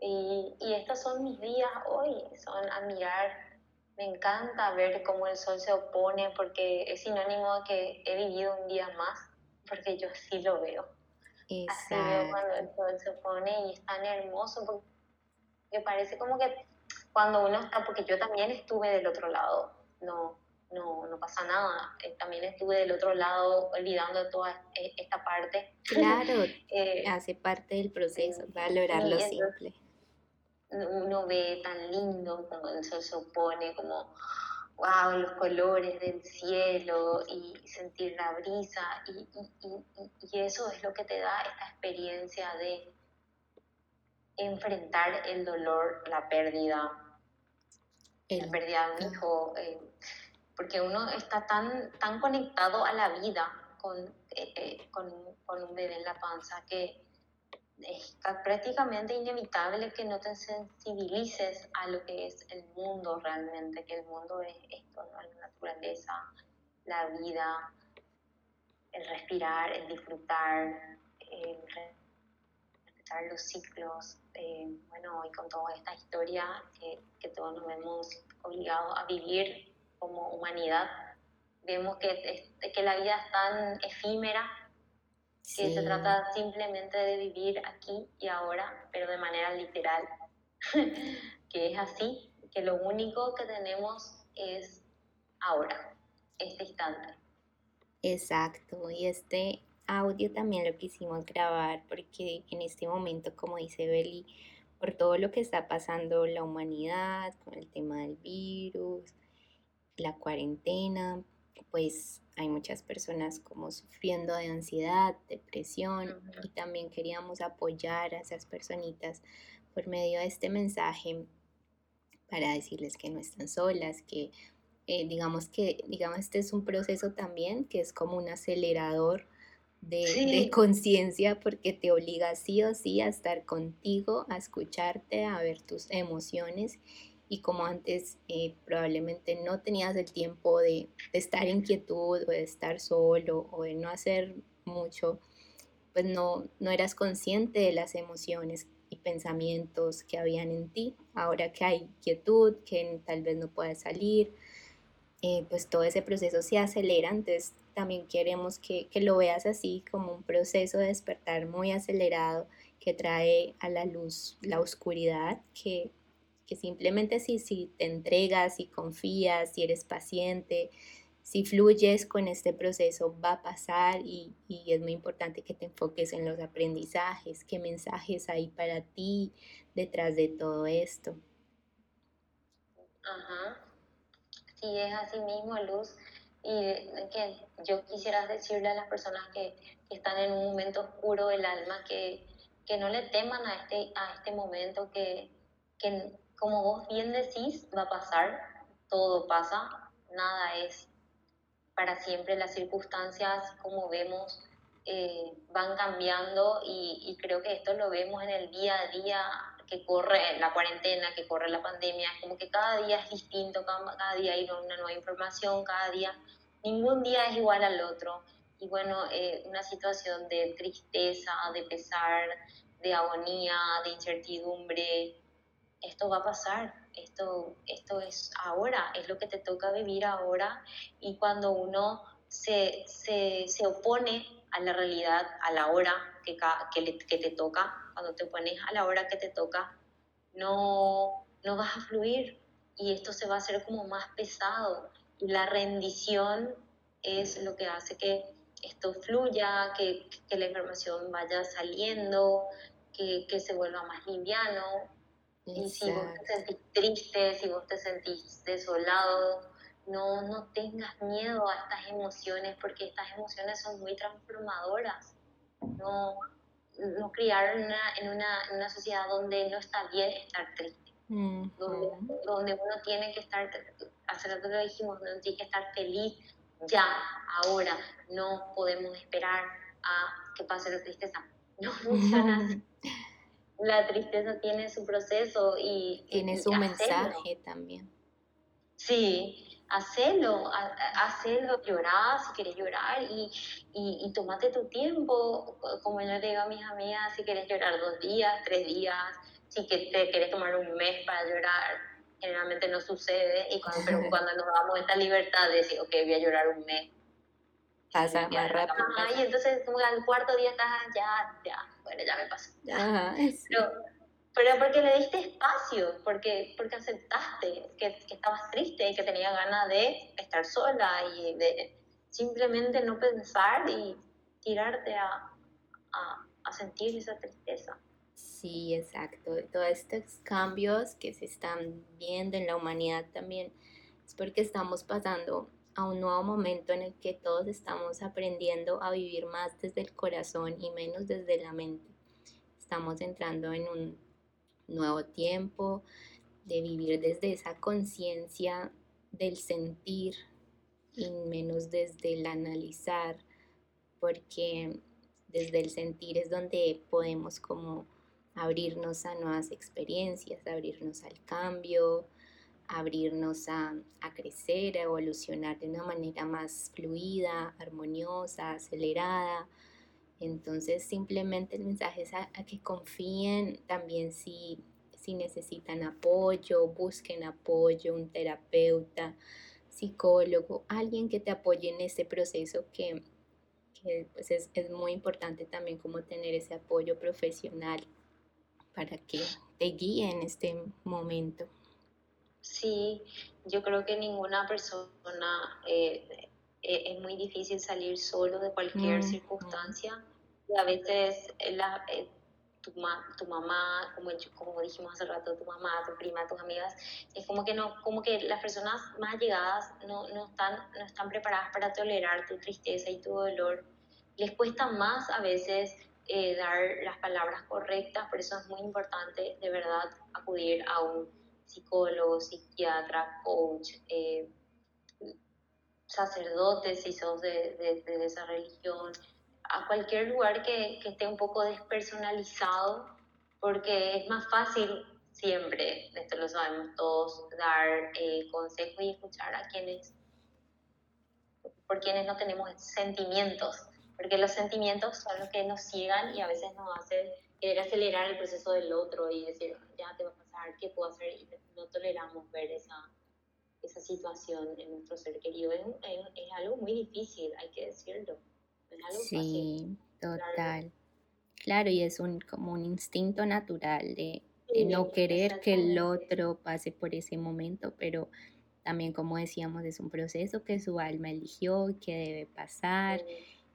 Y, y estos son mis días hoy, son admirar. Me encanta ver cómo el sol se opone porque es sinónimo de que he vivido un día más, porque yo así lo veo. Así veo cuando el sol se opone y es tan hermoso porque parece como que cuando uno está, porque yo también estuve del otro lado, no, no, no pasa nada. Eh, también estuve del otro lado olvidando toda e, esta parte. Claro, eh, hace parte del proceso, valorar lo simple. Uno ve tan lindo como el sol se opone, como wow, los colores del cielo y sentir la brisa y, y, y, eso es lo que te da esta experiencia de enfrentar el dolor, la pérdida, la pérdida de un hijo, eh, porque uno está tan, tan conectado a la vida con, eh, eh, con, con, un bebé en la panza que es prácticamente inevitable que no te sensibilices a lo que es el mundo realmente, que el mundo es esto, ¿no? la naturaleza, la vida, el respirar, el disfrutar, el respetar los ciclos. Eh, bueno, y con toda esta historia que, que todos nos vemos obligados a vivir como humanidad. Vemos que, que la vida es tan efímera que se trata simplemente de vivir aquí y ahora, pero de manera literal, que es así, que lo único que tenemos es ahora, este instante. Exacto, y este audio también lo quisimos grabar porque en este momento, como dice Beli, por todo lo que está pasando la humanidad con el tema del virus, la cuarentena, pues hay muchas personas como sufriendo de ansiedad, depresión y también queríamos apoyar a esas personitas por medio de este mensaje para decirles que no están solas, que eh, digamos que digamos este es un proceso también que es como un acelerador de, de conciencia porque te obliga sí o sí a estar contigo, a escucharte, a ver tus emociones y como antes eh, probablemente no tenías el tiempo de, estar en quietud o de estar solo o de no hacer mucho, pues no, no eras consciente de las emociones y pensamientos que habían en ti. Ahora que hay quietud, que tal vez no puedas salir, eh, pues todo ese proceso se acelera, entonces también queremos que, que lo veas así como un proceso de despertar muy acelerado que trae a la luz la oscuridad que que simplemente si, si te entregas, si confías, si eres paciente, si fluyes con este proceso va a pasar y, y, es muy importante que te enfoques en los aprendizajes, qué mensajes hay para ti detrás de todo esto. Ajá, sí, es así mismo, Luz. Y que yo quisiera decirle a las personas que, que están en un momento oscuro del alma que, que no le teman a este, a este momento, que, que como vos bien decís, va a pasar, todo pasa, nada es para siempre, las circunstancias, como vemos, eh, van cambiando y, creo que esto lo vemos en el día a día que corre la cuarentena, que corre la pandemia, como que cada día es distinto, cada, cada día hay una nueva información, cada día, ningún día es igual al otro. Y bueno, eh, una situación de tristeza, de pesar, de agonía, de incertidumbre, esto va a pasar, esto, esto es ahora, es lo que te toca vivir ahora y cuando uno se, se, se opone a la realidad, a la hora que, que, que, te toca, cuando te pones a la hora que te toca, no, no vas a fluir y esto se va a hacer como más pesado. Y la rendición es lo que hace que esto fluya, que, que la información vaya saliendo, que, que, se vuelva más liviano. Y si vos te sentís triste, si vos te sentís desolado, no, no tengas miedo a estas emociones porque estas emociones son muy transformadoras. No, no criar en una, en, una, en una sociedad donde no está bien estar triste. donde, donde, uno tiene que estar, hace rato lo dijimos, uno tiene que estar feliz ya, ahora. No podemos esperar a que pase la tristeza. No funciona así. La tristeza tiene su proceso y... Tiene su mensaje también. Sí, hacelo, hacelo, llorar si quieres llorar y, y, y tómate tu tiempo, como yo le digo a mis amigas, si quieres llorar dos días, tres días, si que te quieres tomar un mes para llorar, generalmente no sucede, y cuando, pero cuando nos damos esta libertad de decir, ok, voy a llorar un mes, pasa más rápido. Y entonces como al cuarto día estás, ya, ya, bueno, ya me pasó. Ya. Pero, pero porque le diste espacio, porque, porque aceptaste que, que estabas triste y que tenías ganas de estar sola y de simplemente no pensar y tirarte a, a, a sentir esa tristeza. Sí, exacto. Todos estos cambios que se están viendo en la humanidad también es porque estamos pasando a un nuevo momento en el que todos estamos aprendiendo a vivir más desde el corazón y menos desde la mente. Estamos entrando en un nuevo tiempo, de vivir desde esa conciencia del sentir y menos desde el analizar, porque desde el sentir es donde podemos como abrirnos a nuevas experiencias, abrirnos al cambio, abrirnos a, a, crecer, a evolucionar de una manera más fluida, armoniosa, acelerada, entonces simplemente el mensaje es a, que confíen también si, si necesitan apoyo, busquen apoyo, un terapeuta, psicólogo, alguien que te apoye en este proceso que, pues es, es muy importante también tener ese apoyo profesional para que te guíe en este momento. Sí, yo creo que ninguna persona eh, eh, es muy difícil salir solo de cualquier mm, circunstancia y a veces la, eh, tu, tu, mamá, como, como dijimos hace rato, tu mamá, tu prima, tus amigas, es como que, no, como que las personas más llegadas no, no, están, no están preparadas para tolerar tu tristeza y tu dolor. Les cuesta más a veces eh, dar las palabras correctas, por eso es muy importante de verdad acudir a un psicólogo, psiquiatra, coach, eh, sacerdotes, si sos de, de, esa religión, a cualquier lugar que, que, esté un poco despersonalizado, porque es más fácil siempre, esto lo sabemos todos, dar eh, consejos y escuchar a quienes, por quienes no tenemos sentimientos, porque los sentimientos son los que nos ciegan y a veces nos hacen querer acelerar el proceso del otro y decir, ya te va a pasar, ¿qué puedo hacer? Y no toleramos ver esa, esa situación en nuestro ser querido. Es, es, algo muy difícil, hay que decirlo. Es algo sí, total. Claro. y es un, como un instinto natural de, no querer que el otro pase por ese momento, pero también, como decíamos, es un proceso que su alma eligió, que debe pasar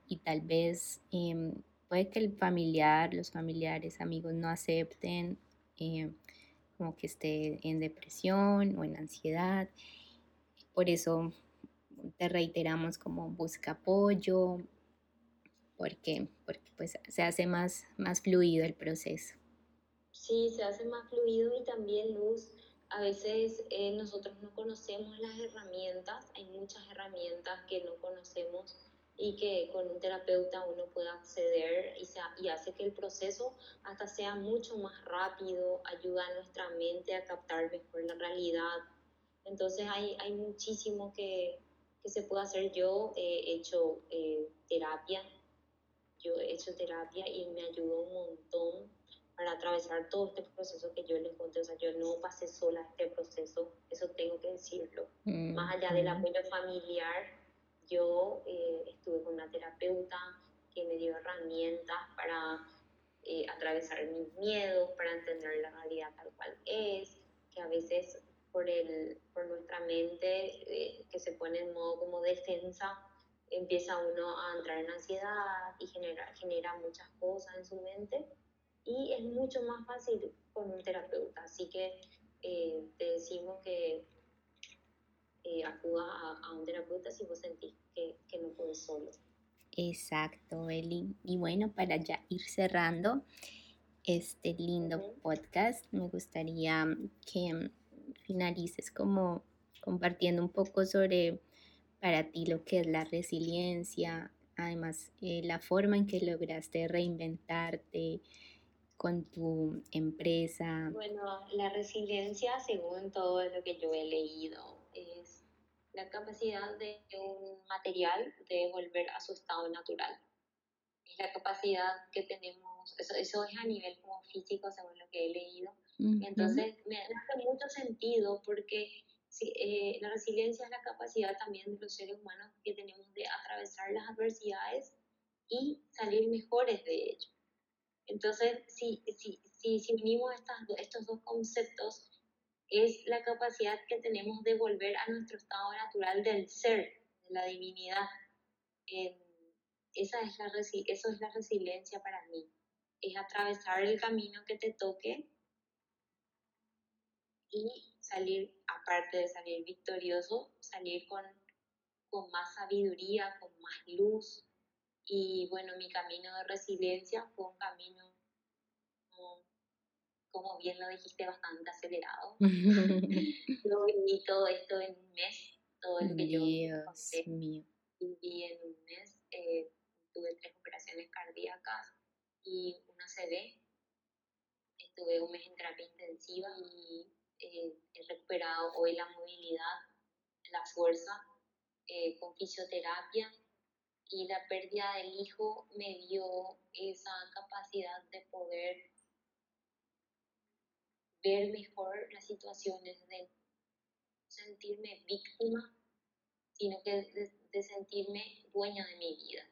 y tal vez eh, puede que el familiar, los familiares, amigos no acepten eh, como que esté en depresión o en ansiedad por eso te reiteramos como busca apoyo, porque, porque pues se hace más, más fluido el proceso. Sí, se hace más fluido y también luz. a veces eh, nosotros no conocemos las herramientas, hay muchas herramientas que no conocemos y que con un terapeuta uno puede acceder y, y hace que el proceso hasta sea mucho más rápido, ayuda a nuestra mente a captar mejor la realidad. Entonces hay, hay muchísimo que, que se puede hacer. Yo he hecho eh, terapia, yo he hecho terapia y me ayudó un montón para atravesar todo este proceso que yo les conté. O sea, yo no pasé sola este proceso, eso tengo que decirlo. Mm, más allá del apoyo familiar, yo eh, estuve con una terapeuta que me dio herramientas para eh, atravesar mis miedos, para entender la realidad tal cual es, que a veces por, el, por nuestra mente eh, que se pone en modo como defensa, empieza uno a entrar en ansiedad y genera, genera muchas cosas en su mente y es mucho más fácil con un terapeuta. Así que eh, te decimos que eh, acuda a, un terapeuta si vos sentís que, que no puedes solo. Exacto, Eli. Y bueno, para ya ir cerrando este lindo podcast, me gustaría que finalices como compartiendo un poco sobre para ti lo que es la resiliencia, además eh, la forma en que lograste reinventarte con tu empresa. Bueno, la resiliencia, según todo lo que yo he leído, es la capacidad de un material de volver a su estado natural. Es la capacidad que tenemos, eso, eso es a nivel como físico, según lo que he leído. Entonces, me hace mucho sentido porque eh, la resiliencia es la capacidad también de los seres humanos que tenemos de atravesar las adversidades y salir mejores de ello. Entonces, si, si, si, si unimos estas, estos dos conceptos, es la capacidad que tenemos de volver a nuestro estado natural del ser, de la divinidad. esa es la, eso es la resiliencia para mí. Es atravesar el camino que te toque y salir, aparte de salir victorioso, salir con, con más sabiduría, con más luz. Y bueno, mi camino de resiliencia fue un camino, como, bien lo dijiste, bastante acelerado. yo viví todo esto en un mes, todo lo que yo viví en un mes. Eh, tuve tres operaciones cardíacas y una CD. Estuve un mes en terapia intensiva y eh, he recuperado hoy la movilidad, la fuerza eh, con fisioterapia y la pérdida del hijo me dio esa capacidad de poder ver mejor las situaciones, de sentirme víctima, sino que de, sentirme dueña de mi vida.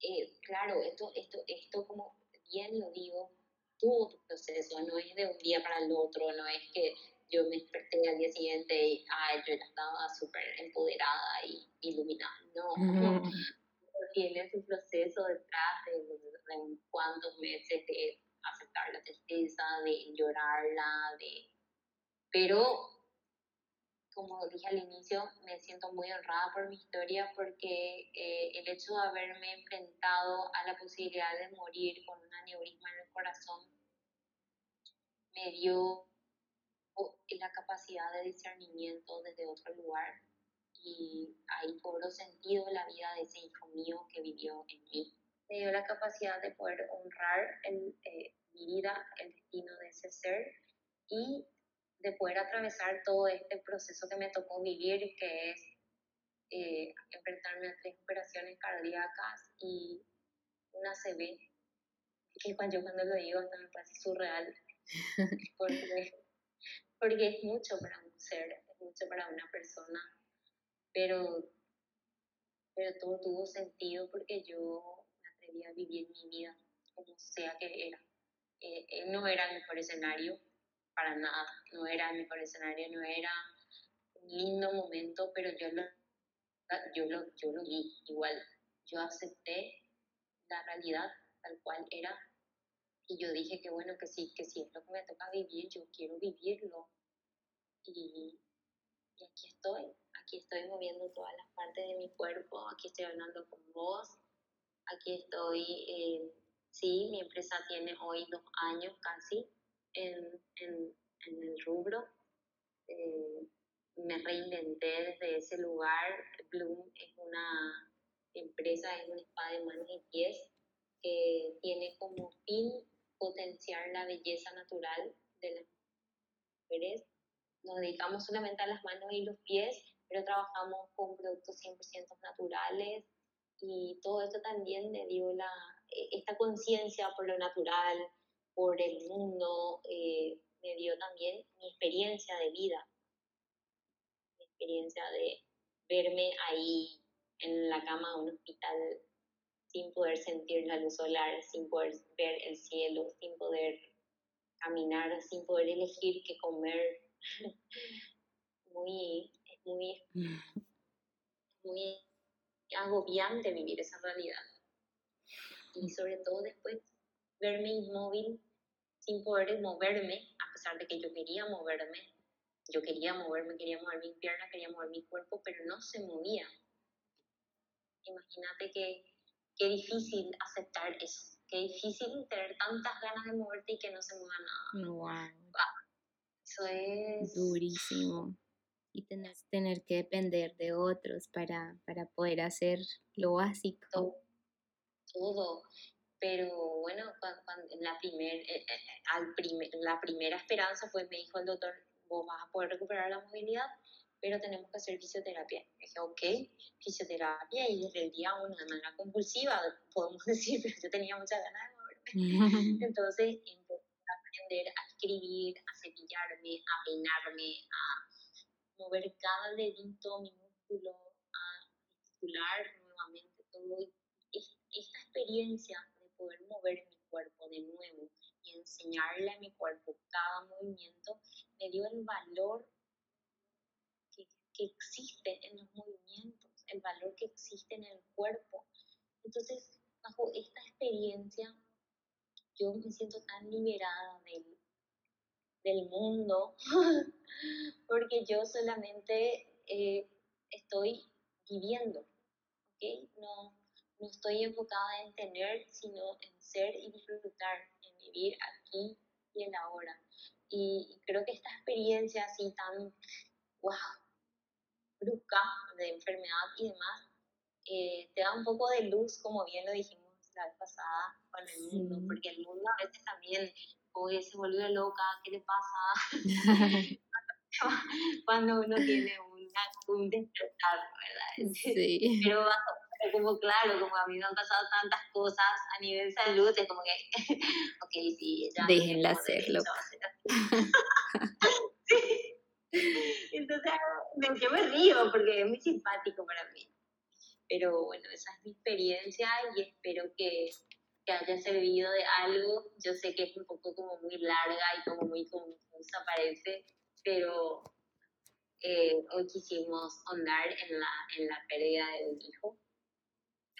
Eh, claro, esto, esto, esto como bien lo digo, tuvo tu proceso, no es de un día para el otro, no es que yo me desperté al día siguiente y ay, yo ya estaba súper empoderada y iluminada, no, tiene su proceso detrás de, de, cuántos meses de aceptar la tristeza, de llorarla, de... Pero como dije al inicio, me siento muy honrada por mi historia porque eh, el hecho de haberme enfrentado a la posibilidad de morir con un aneurisma en el corazón me dio la capacidad de discernimiento desde otro lugar y ahí cobró sentido la vida de ese hijo mío que vivió en mí. Me dio la capacidad de poder honrar el, eh, mi vida, el destino de ese ser y de poder atravesar todo este proceso que me tocó vivir, que es eh, enfrentarme a tres operaciones cardíacas y una CB, que cuando yo cuando lo digo hasta me parece surreal, porque, porque es mucho para un ser, es mucho para una persona, pero, pero todo tuvo sentido porque yo me atreví a vivir mi vida como sea que era. Eh, eh, no era el mejor escenario, para nada, no era el mejor escenario, no era un lindo momento, pero yo lo, yo lo, yo lo vi igual. Yo acepté la realidad tal cual era y yo dije que bueno, que sí, que sí es lo que me toca vivir, yo quiero vivirlo. Y, y aquí estoy, aquí estoy moviendo todas las partes de mi cuerpo, aquí estoy hablando con vos, aquí estoy, eh, sí, mi empresa tiene hoy dos años casi, en, en el rubro. Eh, me reinventé desde ese lugar. Bloom es una empresa, es una espada de manos y pies que tiene como fin potenciar la belleza natural de las mujeres. Nos dedicamos solamente a las manos y los pies, pero trabajamos con productos 100% naturales y todo esto también me dio la, eh, esta conciencia por lo natural, por el mundo, eh, me dio también mi experiencia de vida, mi experiencia de verme ahí en la cama de un hospital sin poder sentir la luz solar, sin poder ver el cielo, sin poder caminar, sin poder elegir qué comer. muy, es muy, muy agobiante vivir esa realidad. Y sobre todo después verme inmóvil sin poder moverme, a pesar de que yo quería moverme. Yo quería moverme, quería mover mi pierna, quería mover mi cuerpo, pero no se movía. Imagínate que qué difícil aceptar eso, qué difícil tener tantas ganas de moverte y que no se mueva nada. Wow. Eso es durísimo. Y tener, tener que depender de otros para, para poder hacer lo básico. Todo. todo. Pero bueno, cuando, en la, primer, eh, eh, al primer, la primera esperanza fue, me dijo el doctor, vos vas a poder recuperar la movilidad, pero tenemos que hacer fisioterapia. dije, ok, fisioterapia, y desde el día uno, de manera compulsiva, podemos decir, pero yo tenía muchas ganas de moverme. Entonces, empecé a aprender a escribir, a cepillarme, a peinarme, a mover cada dedito, mi músculo, a articular nuevamente todo. Esta experiencia de poder mover mi cuerpo de nuevo y enseñarle a mi cuerpo cada movimiento me dio el valor que existe en los movimientos, el valor que existe en el cuerpo. Entonces, bajo esta experiencia, yo me siento tan liberada del, del mundo, porque yo solamente eh, estoy viviendo, ¿ok? No, no estoy enfocada en tener, sino en ser y disfrutar, en vivir aquí y en ahora. Y creo que esta experiencia así tan, wow, brusca de enfermedad y demás, eh, te da un poco de luz, como bien lo dijimos la vez pasada, con el mundo, porque el mundo a veces también oye, se vuelve loca, ¿qué le pasa? Cuando uno tiene una, un despertar, ¿verdad? Sí. Pero como claro, como a mí me han pasado tantas cosas a nivel salud, es como que, ok, sí, ya. Déjenla hacerlo. sí. Entonces, yo me río porque es muy simpático para mí. Pero bueno, esa es mi experiencia y espero que, que haya servido de algo. Yo sé que es un poco como muy larga y como muy confusa parece, pero eh, hoy quisimos ahondar en la, en la pérdida de un hijo.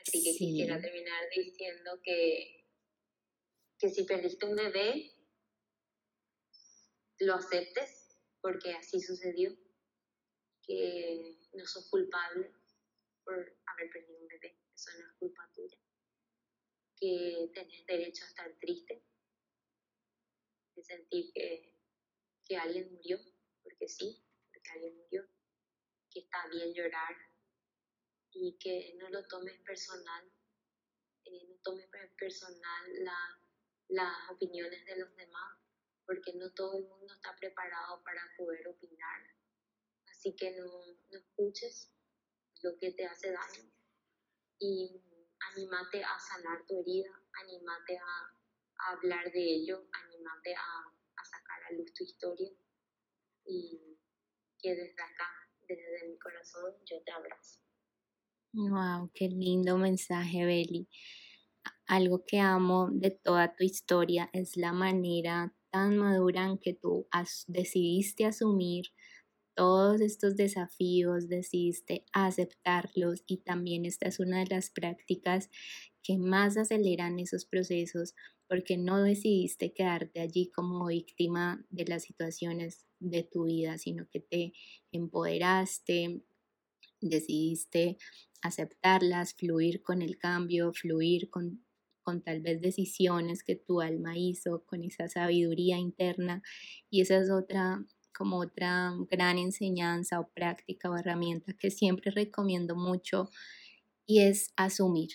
Así que quisiera terminar diciendo que, que si perdiste un bebé, lo aceptes porque así sucedió, que no sos culpable por haber perdido un bebé, eso no es culpa tuya, que tenés derecho a estar triste, de sentir que, que alguien murió, porque sí, porque alguien murió, que está bien llorar y que no lo tomes personal, eh, no tomes personal la, las opiniones de los demás, porque no todo el mundo está preparado para poder opinar. Así que no, no escuches lo que te hace daño y anímate a sanar tu herida, anímate a, hablar de ello, anímate a, a sacar a luz tu historia y que desde acá, desde mi corazón, yo te abrazo. Wow, qué lindo mensaje, Beli. Algo que amo de toda tu historia es la manera tan madura en que tú decidiste asumir todos estos desafíos, decidiste aceptarlos y también esta es una de las prácticas que más aceleran esos procesos porque no decidiste quedarte allí como víctima de las situaciones de tu vida, sino que te empoderaste, decidiste aceptarlas, fluir con el cambio, fluir con con tal vez decisiones que tu alma hizo, con esa sabiduría interna. Y esa es otra, como otra gran enseñanza o práctica o herramienta que siempre recomiendo mucho y es asumir,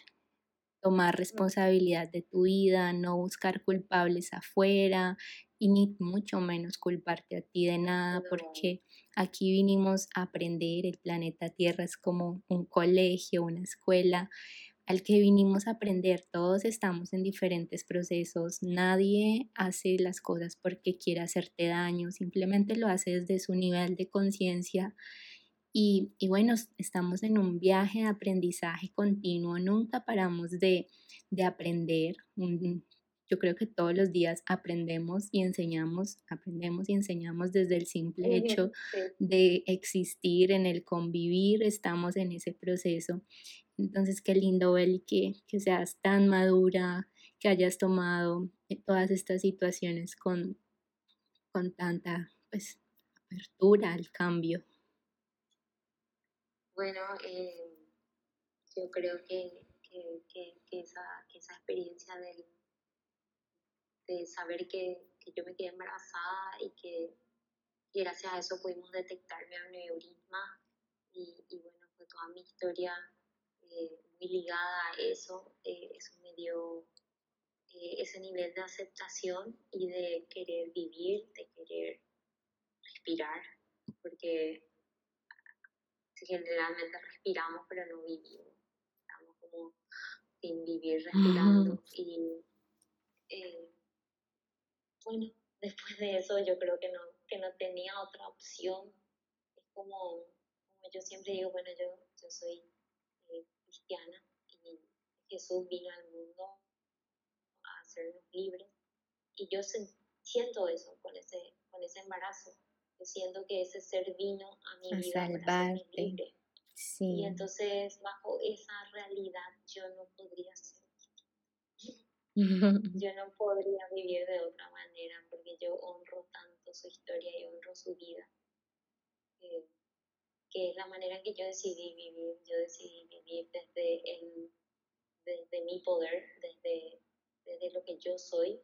tomar responsabilidad de tu vida, no buscar culpables afuera y ni mucho menos culparte a ti de nada, porque aquí vinimos a aprender, el planeta Tierra es como un colegio, una escuela al que vinimos a aprender, todos estamos en diferentes procesos, nadie hace las cosas porque quiera hacerte daño, simplemente lo hace desde su nivel de conciencia y, bueno, estamos en un viaje de aprendizaje continuo, nunca paramos de, aprender. yo creo que todos los días aprendemos y enseñamos, aprendemos y enseñamos desde el simple hecho de existir, en el convivir, estamos en ese proceso. Entonces, qué lindo, Beli, que, que seas tan madura, que hayas tomado eh, todas estas situaciones con, con tanta pues, apertura al cambio. Bueno, eh, yo creo que, que, que, esa, esa, experiencia de, de saber que, yo me quedé embarazada y que gracias a eso pudimos detectar mi aneurisma y, y bueno, fue toda mi historia eh, muy ligada a eso, eh, eso me dio ese nivel de aceptación y de querer vivir, de querer respirar, porque generalmente respiramos pero no vivimos, estamos como sin vivir respirando y eh, bueno, después de eso yo creo que no, que no tenía otra opción, es como, como yo siempre digo, bueno, yo, yo soy eh, cristiana y Jesús vino al mundo a hacernos libres y yo siento eso con ese, con ese embarazo, siento que ese ser vino a mi vida para libre. Y entonces bajo esa realidad yo no podría ser yo no podría vivir de otra manera porque yo honro tanto su historia y honro su vida. Que es la manera que yo decidí vivir. Yo decidí vivir desde, el, desde mi poder, desde, desde lo que yo soy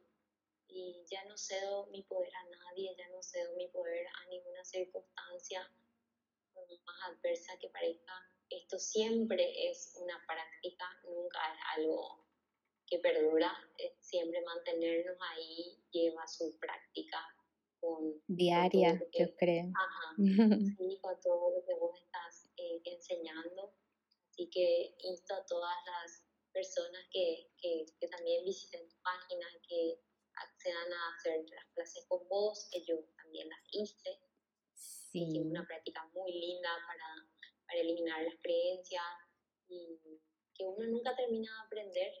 y ya no cedo mi poder a nadie, ya no cedo mi poder a ninguna circunstancia más adversa que parezca. Esto siempre es una práctica, nunca es algo que perdura, siempre mantenernos ahí lleva su práctica con, diaria, yo creo. Ajá, sí, con todo lo que vos estás eh, enseñando. Así que insto a todas las personas que, que, que también visiten tu página, que accedan a hacer las clases con vos, que yo también las hice. Sí. Es una práctica muy linda para, para eliminar las creencias y que uno nunca termina de aprender.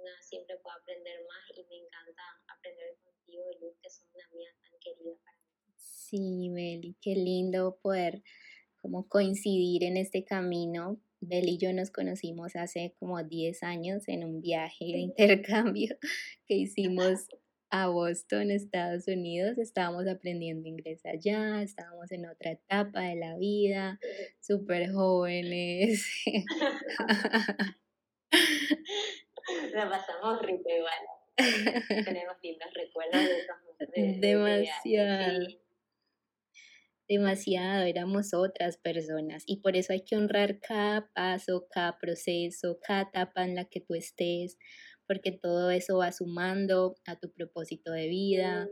Una siempre puede aprender más y me encanta aprender contigo, Luz, que son una amiga tan querida para mí. Sí, Meli, qué lindo poder como coincidir en este camino Bel y yo nos conocimos hace como 10 años en un viaje de intercambio que hicimos a Boston, Estados Unidos. Estábamos aprendiendo inglés allá, estábamos en otra etapa de la vida, súper jóvenes. La pasamos rico igual. Tenemos lindos recuerdos de Demasiado. demasiado, éramos otras personas. Y por eso hay que honrar cada paso, cada proceso, cada etapa en la que tú estés, porque todo eso va sumando a tu propósito de vida.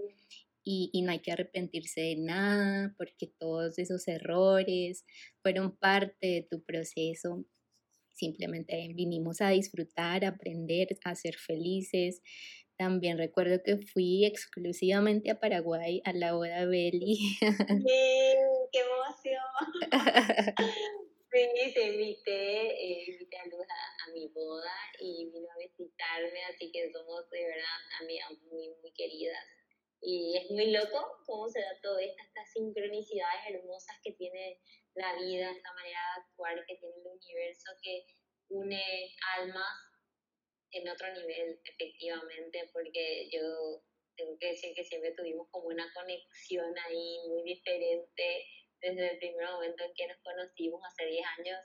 Y, y no hay que arrepentirse de nada, porque todos esos errores fueron parte de tu proceso. Simplemente vinimos a disfrutar, a aprender, a ser felices, también recuerdo que fui exclusivamente a Paraguay a la boda de Beli. ¡Qué emoción! sí, te invité, eh, invité a Luz a, mi boda y vino a visitarme, así que somos de verdad amigas muy, muy queridas. Y es muy loco cómo se da todo esto, estas sincronicidades hermosas que tiene la vida, esta manera de actuar que tiene el universo que une almas en otro nivel, efectivamente, porque yo tengo que decir que siempre tuvimos como una conexión ahí muy diferente desde el primer momento en que nos conocimos hace 10 años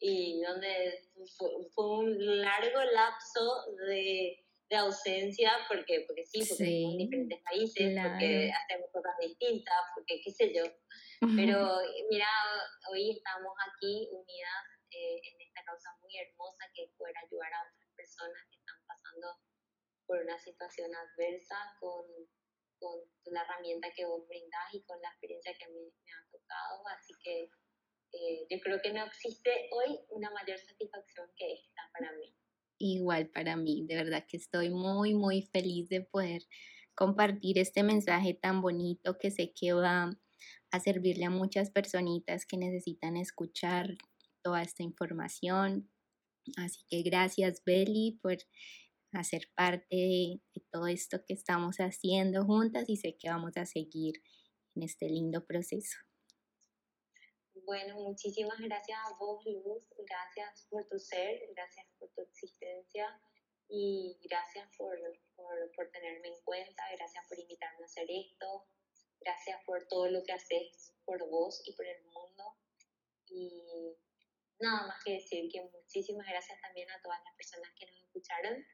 y donde fue, un largo lapso de, de, ausencia, porque, porque sí, porque sí, en diferentes países, porque hacemos cosas distintas, porque qué sé yo. Pero mira, hoy estamos aquí unidas eh, en esta causa muy hermosa que es poder ayudar a otras personas que están pasando por una situación adversa con, con la herramienta que vos brindás y con la experiencia que a mí me ha tocado. Así que eh, yo creo que no existe hoy una mayor satisfacción que esta para mí. Igual para mí, de verdad que estoy muy, muy feliz de poder compartir este mensaje tan bonito que sé que va a servirle a muchas personitas que necesitan escuchar toda esta información. Así que gracias, Beli, por hacer parte de, de todo esto que estamos haciendo juntas y sé que vamos a seguir en este lindo proceso. Bueno, muchísimas gracias a vos, Luz. Gracias por tu ser, gracias por tu existencia y gracias por, por, por, tenerme en cuenta, gracias por invitarme a hacer esto, gracias por todo lo que haces por vos y por el mundo. Y nada más que decir que muchísimas gracias también a todas las personas que nos escucharon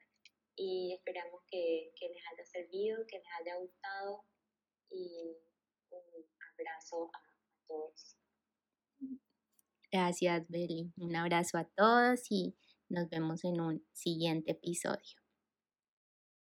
y esperamos que, que les haya servido, que les haya gustado y un abrazo a todos. Gracias, Beli. Un abrazo a todos y nos vemos en un siguiente episodio.